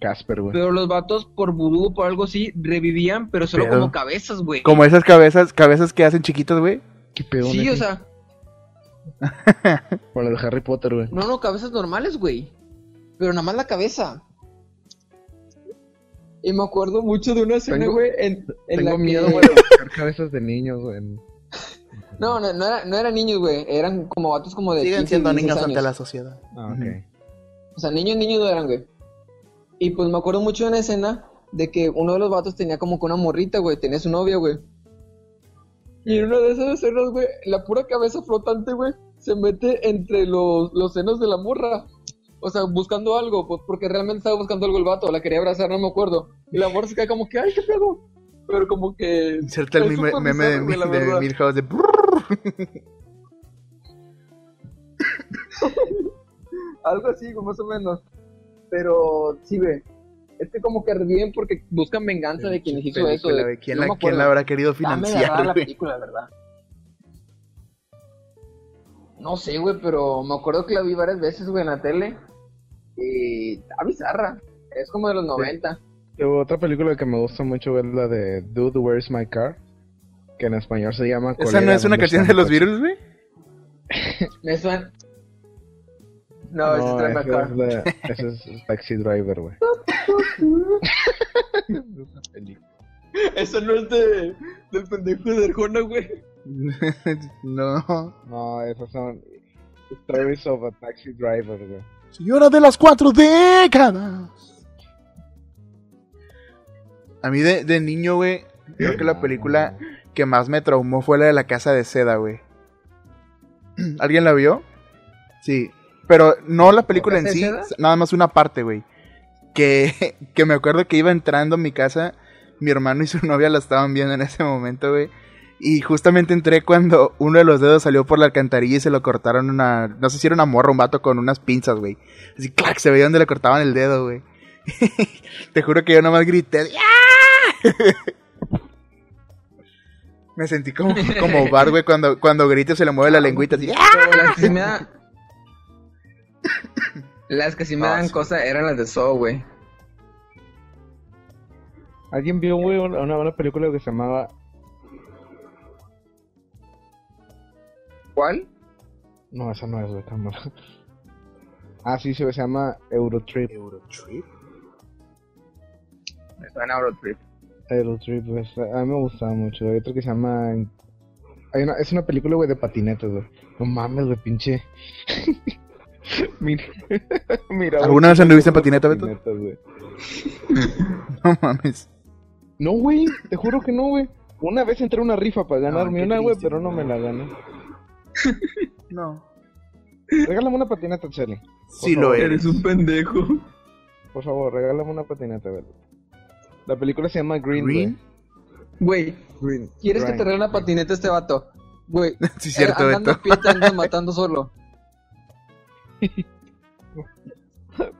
Casper, güey. Pero los vatos, por vudú o por algo así, revivían, pero solo Pedo. como cabezas, güey. Como esas cabezas, cabezas que hacen chiquitos, güey. ¿Qué pedo, Sí, o sea, Por la de Harry Potter, güey. no, no, cabezas normales, güey. Pero nada más la cabeza. Y me acuerdo mucho de una escena, Tengo- güey, en, en Tengo la que- miedo, güey, de buscar cabezas de niños, güey. en- No, no, no, era, no eran niños, güey. Eran como vatos como de Siguen 15, siendo 16 niños ante la sociedad. Ah, ok. O sea, niños, niños no eran, güey. Y pues me acuerdo mucho de una escena de que uno de los vatos tenía como que una morrita, güey. Tenía su novia, güey. Y en una de esas escenas, güey, la pura cabeza flotante, güey, se mete entre los, los senos de la morra. O sea, buscando algo, pues porque realmente estaba buscando algo el vato. La quería abrazar, no me acuerdo. Y la morra se cae como que, ay, qué pedo. Pero como que... Inserta el meme, de, la de. Milhouse de... Algo así, como más o menos. Pero sí, ve. Es que como que reviven porque buscan venganza de quienes hizo eso. Película, de-. ¿Quién, no la, me quién la habrá querido financiar, la güey? película, la verdad. No sé, güey, pero me acuerdo que la vi varias veces, güey, en la tele. Y está bizarra. Es como de los 90. Y Otra película que me gusta mucho es la de Dude, Where's My Car? Que en español se llama ¿Esa no es una ¿dónde canción de los? Beatles, güey? Me suena. No, ese es Car. es, de- esa es Taxi Driver, güey. Eso no es de, del pendejo de Arjona, güey. no. No, esas son Stories of a Taxi Driver, güey. Señora de las cuatro décadas. A mí de, de niño, güey, creo que la película que más me traumó fue la de la casa de seda, güey. ¿Alguien la vio? Sí. Pero no la película en sí, nada más una parte, güey. Que, que me acuerdo que iba entrando a mi casa, mi hermano y su novia la estaban viendo en ese momento, güey. Y justamente entré cuando uno de los dedos salió por la alcantarilla y se lo cortaron una. No sé si era una morra, un vato con unas pinzas, güey. Así, clac, se veía donde le cortaban el dedo, güey. Te juro que yo nomás grité. ¡Ah! Me sentí como, como Bart, güey, cuando, cuando grita se le mueve la lengüita así. ¡ah! Pero las que sí me da... Las que sí me Ah, dan sí. cosa eran las de Saw, güey. ¿Alguien vio, güey, una, una, película que se llamaba... ¿Cuál? No, esa no es, güey, cámara. Ah, sí, se llama Eurotrip. Eurotrip. Me suena Eurotrip. Eurotrip, güey, a mí me gustaba mucho. Hay otro que se llama... Hay una, es una película, güey, de patinetas, güey. No mames, güey, pinche... Mira, mira. ¿Alguna vez anduviste en patineta, Beto? No mames. No, güey, te juro que no, güey. Una vez entré a una rifa para ganarme qué una, güey, pero no me la gané. No. Regálame una patineta, Charlie. Sí favor. lo eres. un pendejo. Por favor, regálame una patineta, güey. La película se llama Green. Green. Güey. Green. ¿quieres que te regale una patineta este vato? Güey, Sí, cierto, eh, andando Beto. pie te andas matando solo.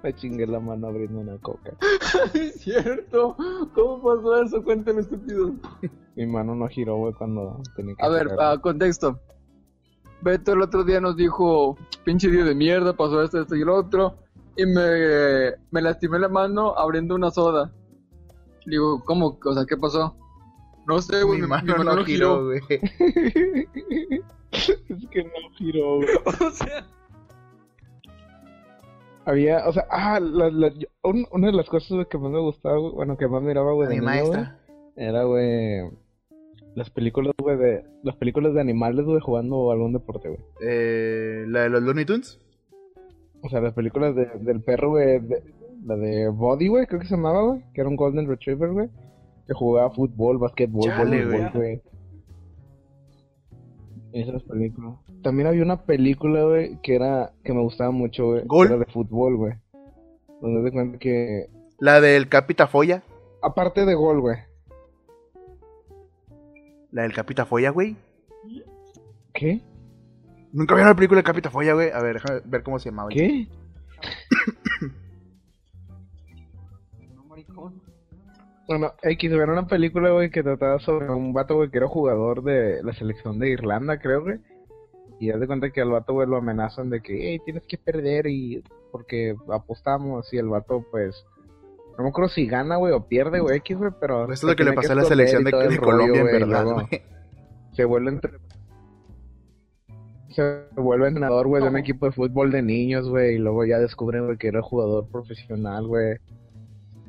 Me chingué la mano abriendo una coca. Es cierto. ¿Cómo pasó eso? Cuéntame, estúpido. Mi mano no giró, güey, cuando tenía que A ver, girar. ah, contexto. Beto el otro día nos dijo, pinche día de mierda, pasó esto, esto y lo otro. Y me, me lastimé la mano abriendo una soda. Le digo, ¿cómo? O sea, ¿qué pasó? No sé, güey, Mi mi, mano mi no giró, güey. es que no giró, güey. o sea, Había, o sea, ah, la, la- yo- un- una de las cosas que más me gustaba, bueno, que más miraba, güey, de Mi niño, maestra. güey, era, güey, las películas, güey, de, las películas de animales, güey, jugando algún deporte, güey. Eh, ¿La de los Looney Tunes? O sea, las películas de, del perro, güey, de- la de Body, güey, creo que se llamaba, güey, que era un Golden Retriever, güey, que jugaba fútbol, basquetbol, voleibol, güey. Esas películas. También había una película, güey, que era, que me gustaba mucho, güey, ¿Gol? era de fútbol, güey. Donde te cuenta que, La del Capita Folla. aparte de gol, güey. La del Capita Folla, güey. ¿Qué? Nunca vieron la película de Capita Folla, güey. A ver, déjame ver cómo se llamaba. ¿Qué? Bueno, X, era una película, güey, que trataba sobre un vato, güey, que era jugador de la selección de Irlanda, creo, güey. Y haz de cuenta que al vato, güey, lo amenazan de que, hey, tienes que perder y porque apostamos y el vato, pues, no me acuerdo si gana, güey, o pierde, güey, X, güey, pero... Esto es lo que le pasó a la selección de, rollo, Colombia, en verdad, güey. Se vuelve entre... Se vuelve entrenador, güey, de un equipo de fútbol de niños, güey, y luego ya descubren, güey, que era jugador profesional, güey.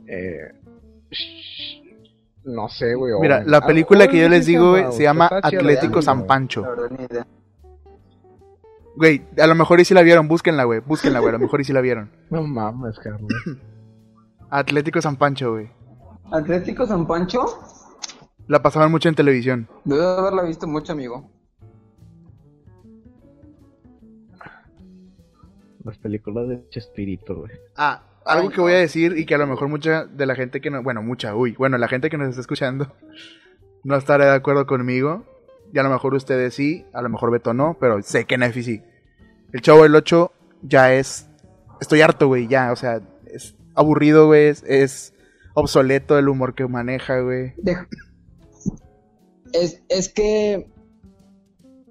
Eh... No sé, güey. Mira, la película que yo les digo, güey, se llama Atlético. San Pancho. Güey, a lo mejor y si la vieron, búsquenla, güey. Búsquenla, güey. A lo mejor y si la vieron. No mames, Carlos. Atlético San Pancho, güey. Atlético San Pancho, La pasaban mucho en televisión. debe de haberla visto mucho, amigo. Las películas de Chespirito, güey. Ah, algo que voy a decir y que a lo mejor mucha de la gente que no, bueno, mucha, uy, bueno, la gente que nos está escuchando no estará de acuerdo conmigo. Y a lo mejor ustedes sí, a lo mejor Beto no, pero sé que Nefi sí. El Chavo del 8 ya es, estoy harto, güey, ya, o sea, es aburrido, güey, es, es obsoleto el humor que maneja, güey. Es, es que.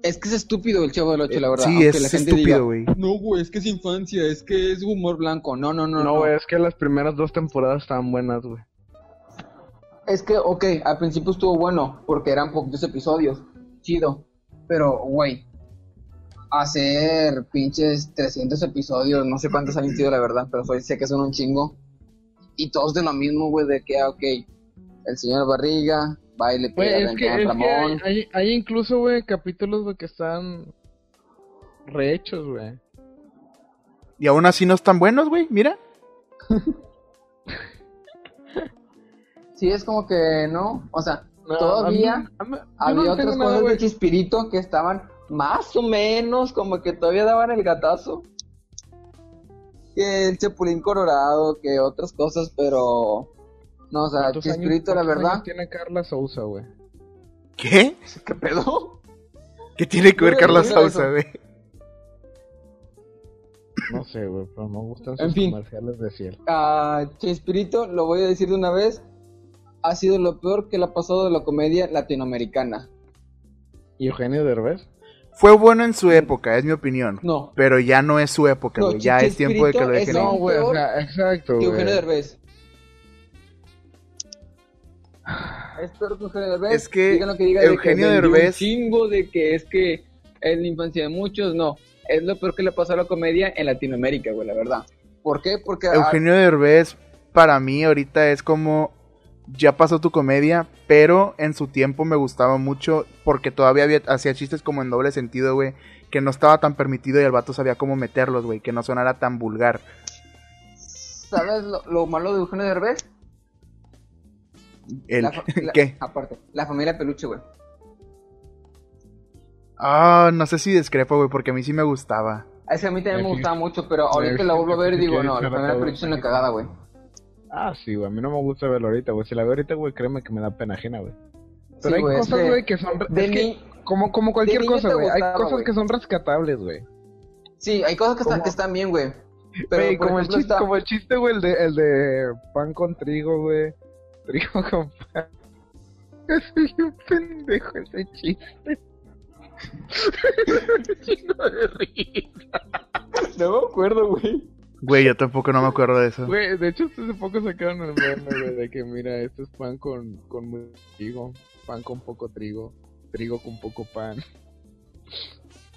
Es que es estúpido el chavo del 8, la verdad. Sí, aunque es la gente estúpido, güey. No, güey, es que es infancia, es que es humor blanco. No, no, no. No, güey, es que las primeras dos temporadas estaban buenas, güey. Es que, ok, al principio estuvo bueno, porque eran poquitos episodios. Chido. Pero, güey, hacer pinches 300 episodios, no sé cuántos han sido, la verdad, pero soy- sé que son un chingo. Y todos de lo mismo, güey, de que, ah, ok, el señor Barriga, baile, Güey, pega, es que, Ramón. es que hay, hay, incluso, güey, capítulos, güey, que están rehechos, güey. Y aún así no están buenos, güey, mira. Sí, es como que, ¿no? O sea, No, todavía a mí- a mí- yo había no otras nada, cosas de Chispirito que estaban más o menos, como que todavía daban el gatazo. Que el Chapulín Colorado, que otras cosas, pero... No, o sea, ¿Cuántos años- Chispirito, la verdad, años tiene Carla Sousa, güey? ¿Qué? ¿Qué pedo? ¿Qué tiene que ver eso. Sousa, güey? No sé, güey, pero me gustan En sus fin. comerciales de cielo. A Chespirito, lo voy a decir de una vez, ha sido lo peor que le ha pasado de la comedia latinoamericana. ¿Y Eugenio Derbez? Fue bueno en su época, es mi opinión. No, Pero ya no es su época, No, güey. Ya es tiempo de que lo Chespirito dejen. No, güey, o sea, exacto, güey. Eugenio Derbez. Es peor que Eugenio Derbez. Es que de Eugenio vendió Derbez- Un chingo de que es que es la infancia de muchos. No, es lo peor que le pasó a la comedia en Latinoamérica, güey, la verdad. ¿Por qué? Porque. ah, Eugenio Derbez, para mí, ahorita es como. Ya pasó tu comedia, pero en su tiempo me gustaba mucho porque todavía había, hacía chistes como en doble sentido, güey. Que no estaba tan permitido y el vato sabía cómo meterlos, güey. Que no sonara tan vulgar. ¿Sabes lo, lo malo de Eugenio Derbez? El, La ¿Qué? Aparte, la familia peluche, güey. Ah, no sé si discrepo, güey, porque a mí sí me gustaba. A ese a mí también me Me gustaba mucho, pero ahorita la vuelvo a ver y digo, no, la familia peluche es una cagada, güey. Ah, sí, güey, a mí no me gusta verlo ahorita, güey. Si la veo ahorita, güey, créeme que me da pena ajena, güey. Pero Sí, hay cosas, güey, que son... de es que ni- como, como cualquier cosa, güey. Hay cosas que son rescatables, güey. Sí, hay cosas que están, ¿Cómo? que están bien, güey. Pero, como, el chiste, está- como el chiste, güey, el de, el de pan con trigo, güey. Trigo con pan. Soy un pendejo ese chiste. Chingo de risa. No me acuerdo, güey. Güey, yo tampoco no me acuerdo de eso. Güey, de hecho, hace poco sacaron el meme, güey, de que mira, esto es pan con, con mucho trigo, pan con poco trigo, trigo con poco pan.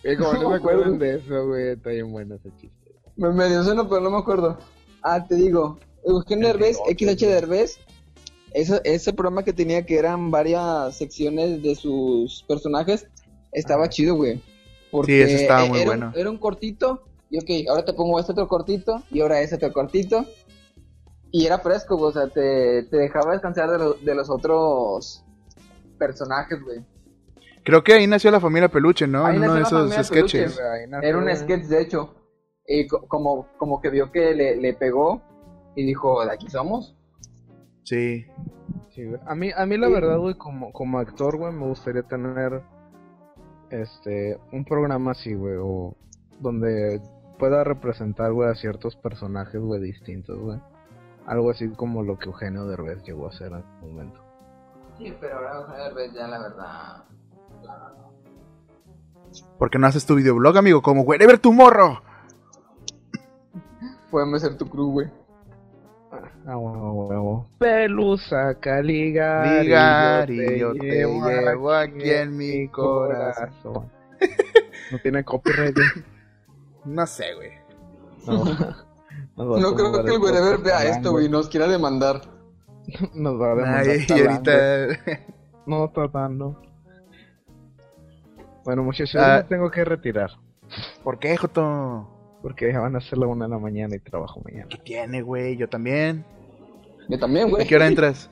Y como no No me me acuerdo. acuerdan de eso, güey, está bien bueno ese chiste. Me medio suena, pero no me acuerdo. Ah, te digo. Eugenio Derbez, XH Derbez. Eso, ese programa que tenía que eran varias secciones de sus personajes, estaba chido, güey. Porque Sí, ese estaba e- muy era, bueno. Era un cortito, y ok, ahora te pongo este otro cortito, y ahora ese otro cortito. Y era fresco, güey, o sea, te, te dejaba descansar de, lo- de los otros personajes, güey. Creo que ahí nació la familia Peluche, ¿no? Ahí En uno de esos Peluche. sketches. Ahí nació, Era un sketch, de hecho. Y co- como, como que vio que le, le pegó y dijo, de aquí somos. Sí. Sí, güey. A mí, a mí la verdad, güey, como, como actor, güey, me gustaría tener este un programa así, güey, o donde pueda representar, güey, a ciertos personajes, güey, distintos, güey. Algo así como lo que Eugenio Derbez llegó a hacer en su momento. Sí, pero ahora Eugenio Derbez ya la verdad. ¿Por qué no haces tu videoblog, amigo? Como Wherever Tomorrow. Podemos ser tu crew, güey. Ah, huevo, huevo. Pelusa, caligar. Ligar y yo te llevo aquí en mi corazón. No tiene copyright, güey. No sé, güey. No, creo que el Wherever vea esto, güey, y nos quiera demandar. Nos va a demandar. Ay, y ahorita. No, tratando. Bueno, muchachos, Ah. me tengo que retirar. ¿Por qué, Joto? Porque van a ser la una de la mañana y trabajo mañana. ¿Qué tiene, güey? Yo también. Yo también, ¿A güey. qué hora entras?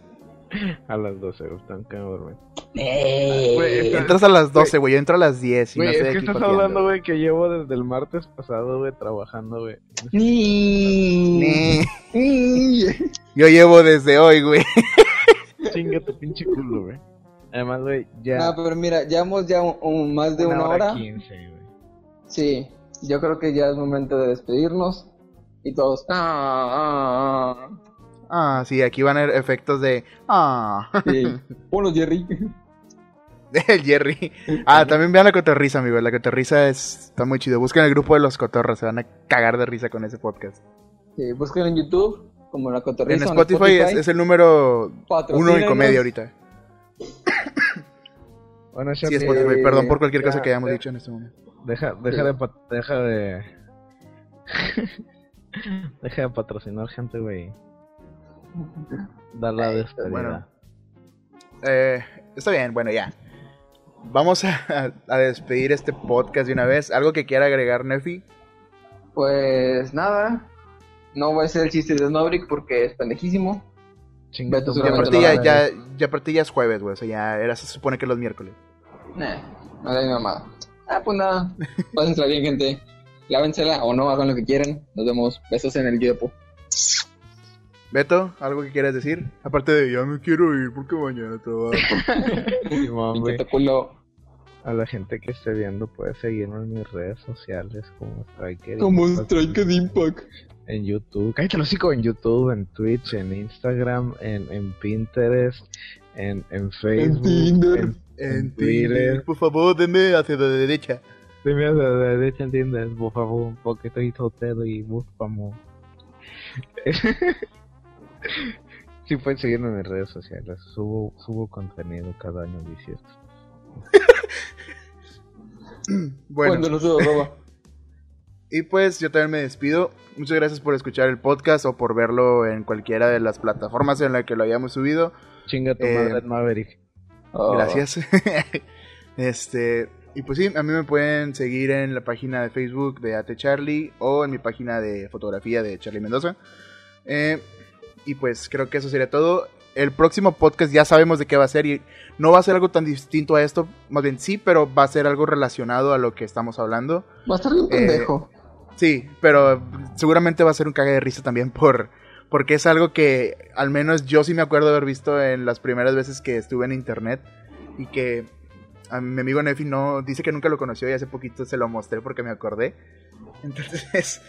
A las 12, están que dormir. Eh, Entras a las 12, güey. Yo entro a las 10 y Güey, no es sé que estás hablando, güey, que llevo desde el martes pasado, güey, trabajando, güey. Ni- Ni- Yo llevo desde hoy, güey. Chinga tu pinche culo, güey. Además, güey, ya. No, pero mira, llevamos ya un- un- más de una, hora. 15, güey. Sí, yo creo que ya es momento de despedirnos. Y todos. Ah, ah, Ah, sí, aquí van a haber efectos de. Ah, ah. Sí. Ponlo, Jerry. el Jerry. Ah, también vean la cotorriza, amigo. La cotorriza es, está muy chido. Busquen el grupo de los cotorros. Se van a cagar de risa con ese podcast. Sí, busquen en YouTube como la En cotorriza. o Spotify, Es, es el número uno en comedia ahorita. Bueno, Sí, Spotify. Perdón por cualquier cosa que hayamos ya. dicho en este momento. Deja, deja Sí. de, deja de, deja de patrocinar gente, güey. Da la despedida. bueno. Eh, está bien, bueno, ya. Vamos a, a despedir este podcast de una vez. ¿Algo que quiera agregar, Nefi? Pues nada. No voy a hacer el chiste de Snowbrick porque es pendejísimo. Chinga Beto tu Y Pero madre. aparte ya, ya, ya, aparte ya es jueves, güey. O sea, ya era, se supone que los miércoles. Nah, no ni mamada. Ah, pues nada. Pásensela bien, gente. Lávensela o no, hagan lo que quieran. Nos vemos. Besos en el yopo. Beto, ¿algo que quieras decir? Aparte de ya me quiero ir porque mañana trabajo. Pinche culo. A la gente que esté viendo puede seguirme en mis redes sociales como Striker. Como Impact, Strike de Impact. En YouTube. Cállate lo hocico, en YouTube, en Twitch, en Instagram, en, en Pinterest, en, en Facebook. Tinder. En, En Twitter. Tinder, por favor, denme hacia la derecha. Dime a la derecha en Tinder, por favor, porque estoy soltero y busco amor. sí pueden seguirme en mis redes sociales. Subo, subo contenido cada año bisiesto. Bueno, Cuando roba. y pues yo también me despido. Muchas gracias por escuchar el podcast o por verlo en cualquiera de las plataformas en la que lo hayamos subido. Chinga tu Eh, madre, Maverick. Ah. Gracias. este, y pues sí, a mí me pueden seguir en la página de Facebook de AT Charlie o en mi página de fotografía de Charlie Mendoza. Eh, y pues creo que eso sería todo. El próximo podcast ya sabemos de qué va a ser y no va a ser algo tan distinto a esto, más bien sí, pero va a ser algo relacionado a lo que estamos hablando. Va a estar Eh, pendejo. Sí, pero seguramente va a ser un cague de risa también por porque es algo que al menos yo sí me acuerdo haber visto en las primeras veces que estuve en internet y que a mi amigo Nefi no dice que nunca lo conoció y hace poquito se lo mostré porque me acordé. Entonces, es,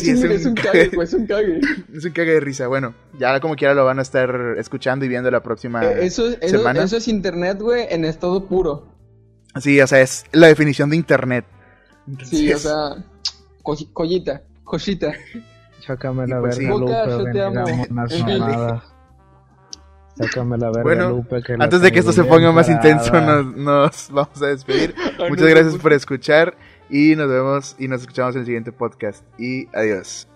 sí, un, es un es un cague. güey, es un cague. es un cague de risa. Bueno, ya como quiera lo van a estar escuchando y viendo la próxima Eh, Eso, eso, semana. eso es internet, güey, en estado puro. Sí, o sea, es la definición de internet. Sí, o sea, co- collita, cosita. Sácame la pues verga, sí. Boca, Lupe, yo te amo. unas. Sácame la verga, Bueno, Lupe, que la Antes de que esto se ponga más intenso, nos, nos vamos a despedir. Muchas gracias por escuchar y nos vemos y nos escuchamos en el siguiente podcast. Y adiós.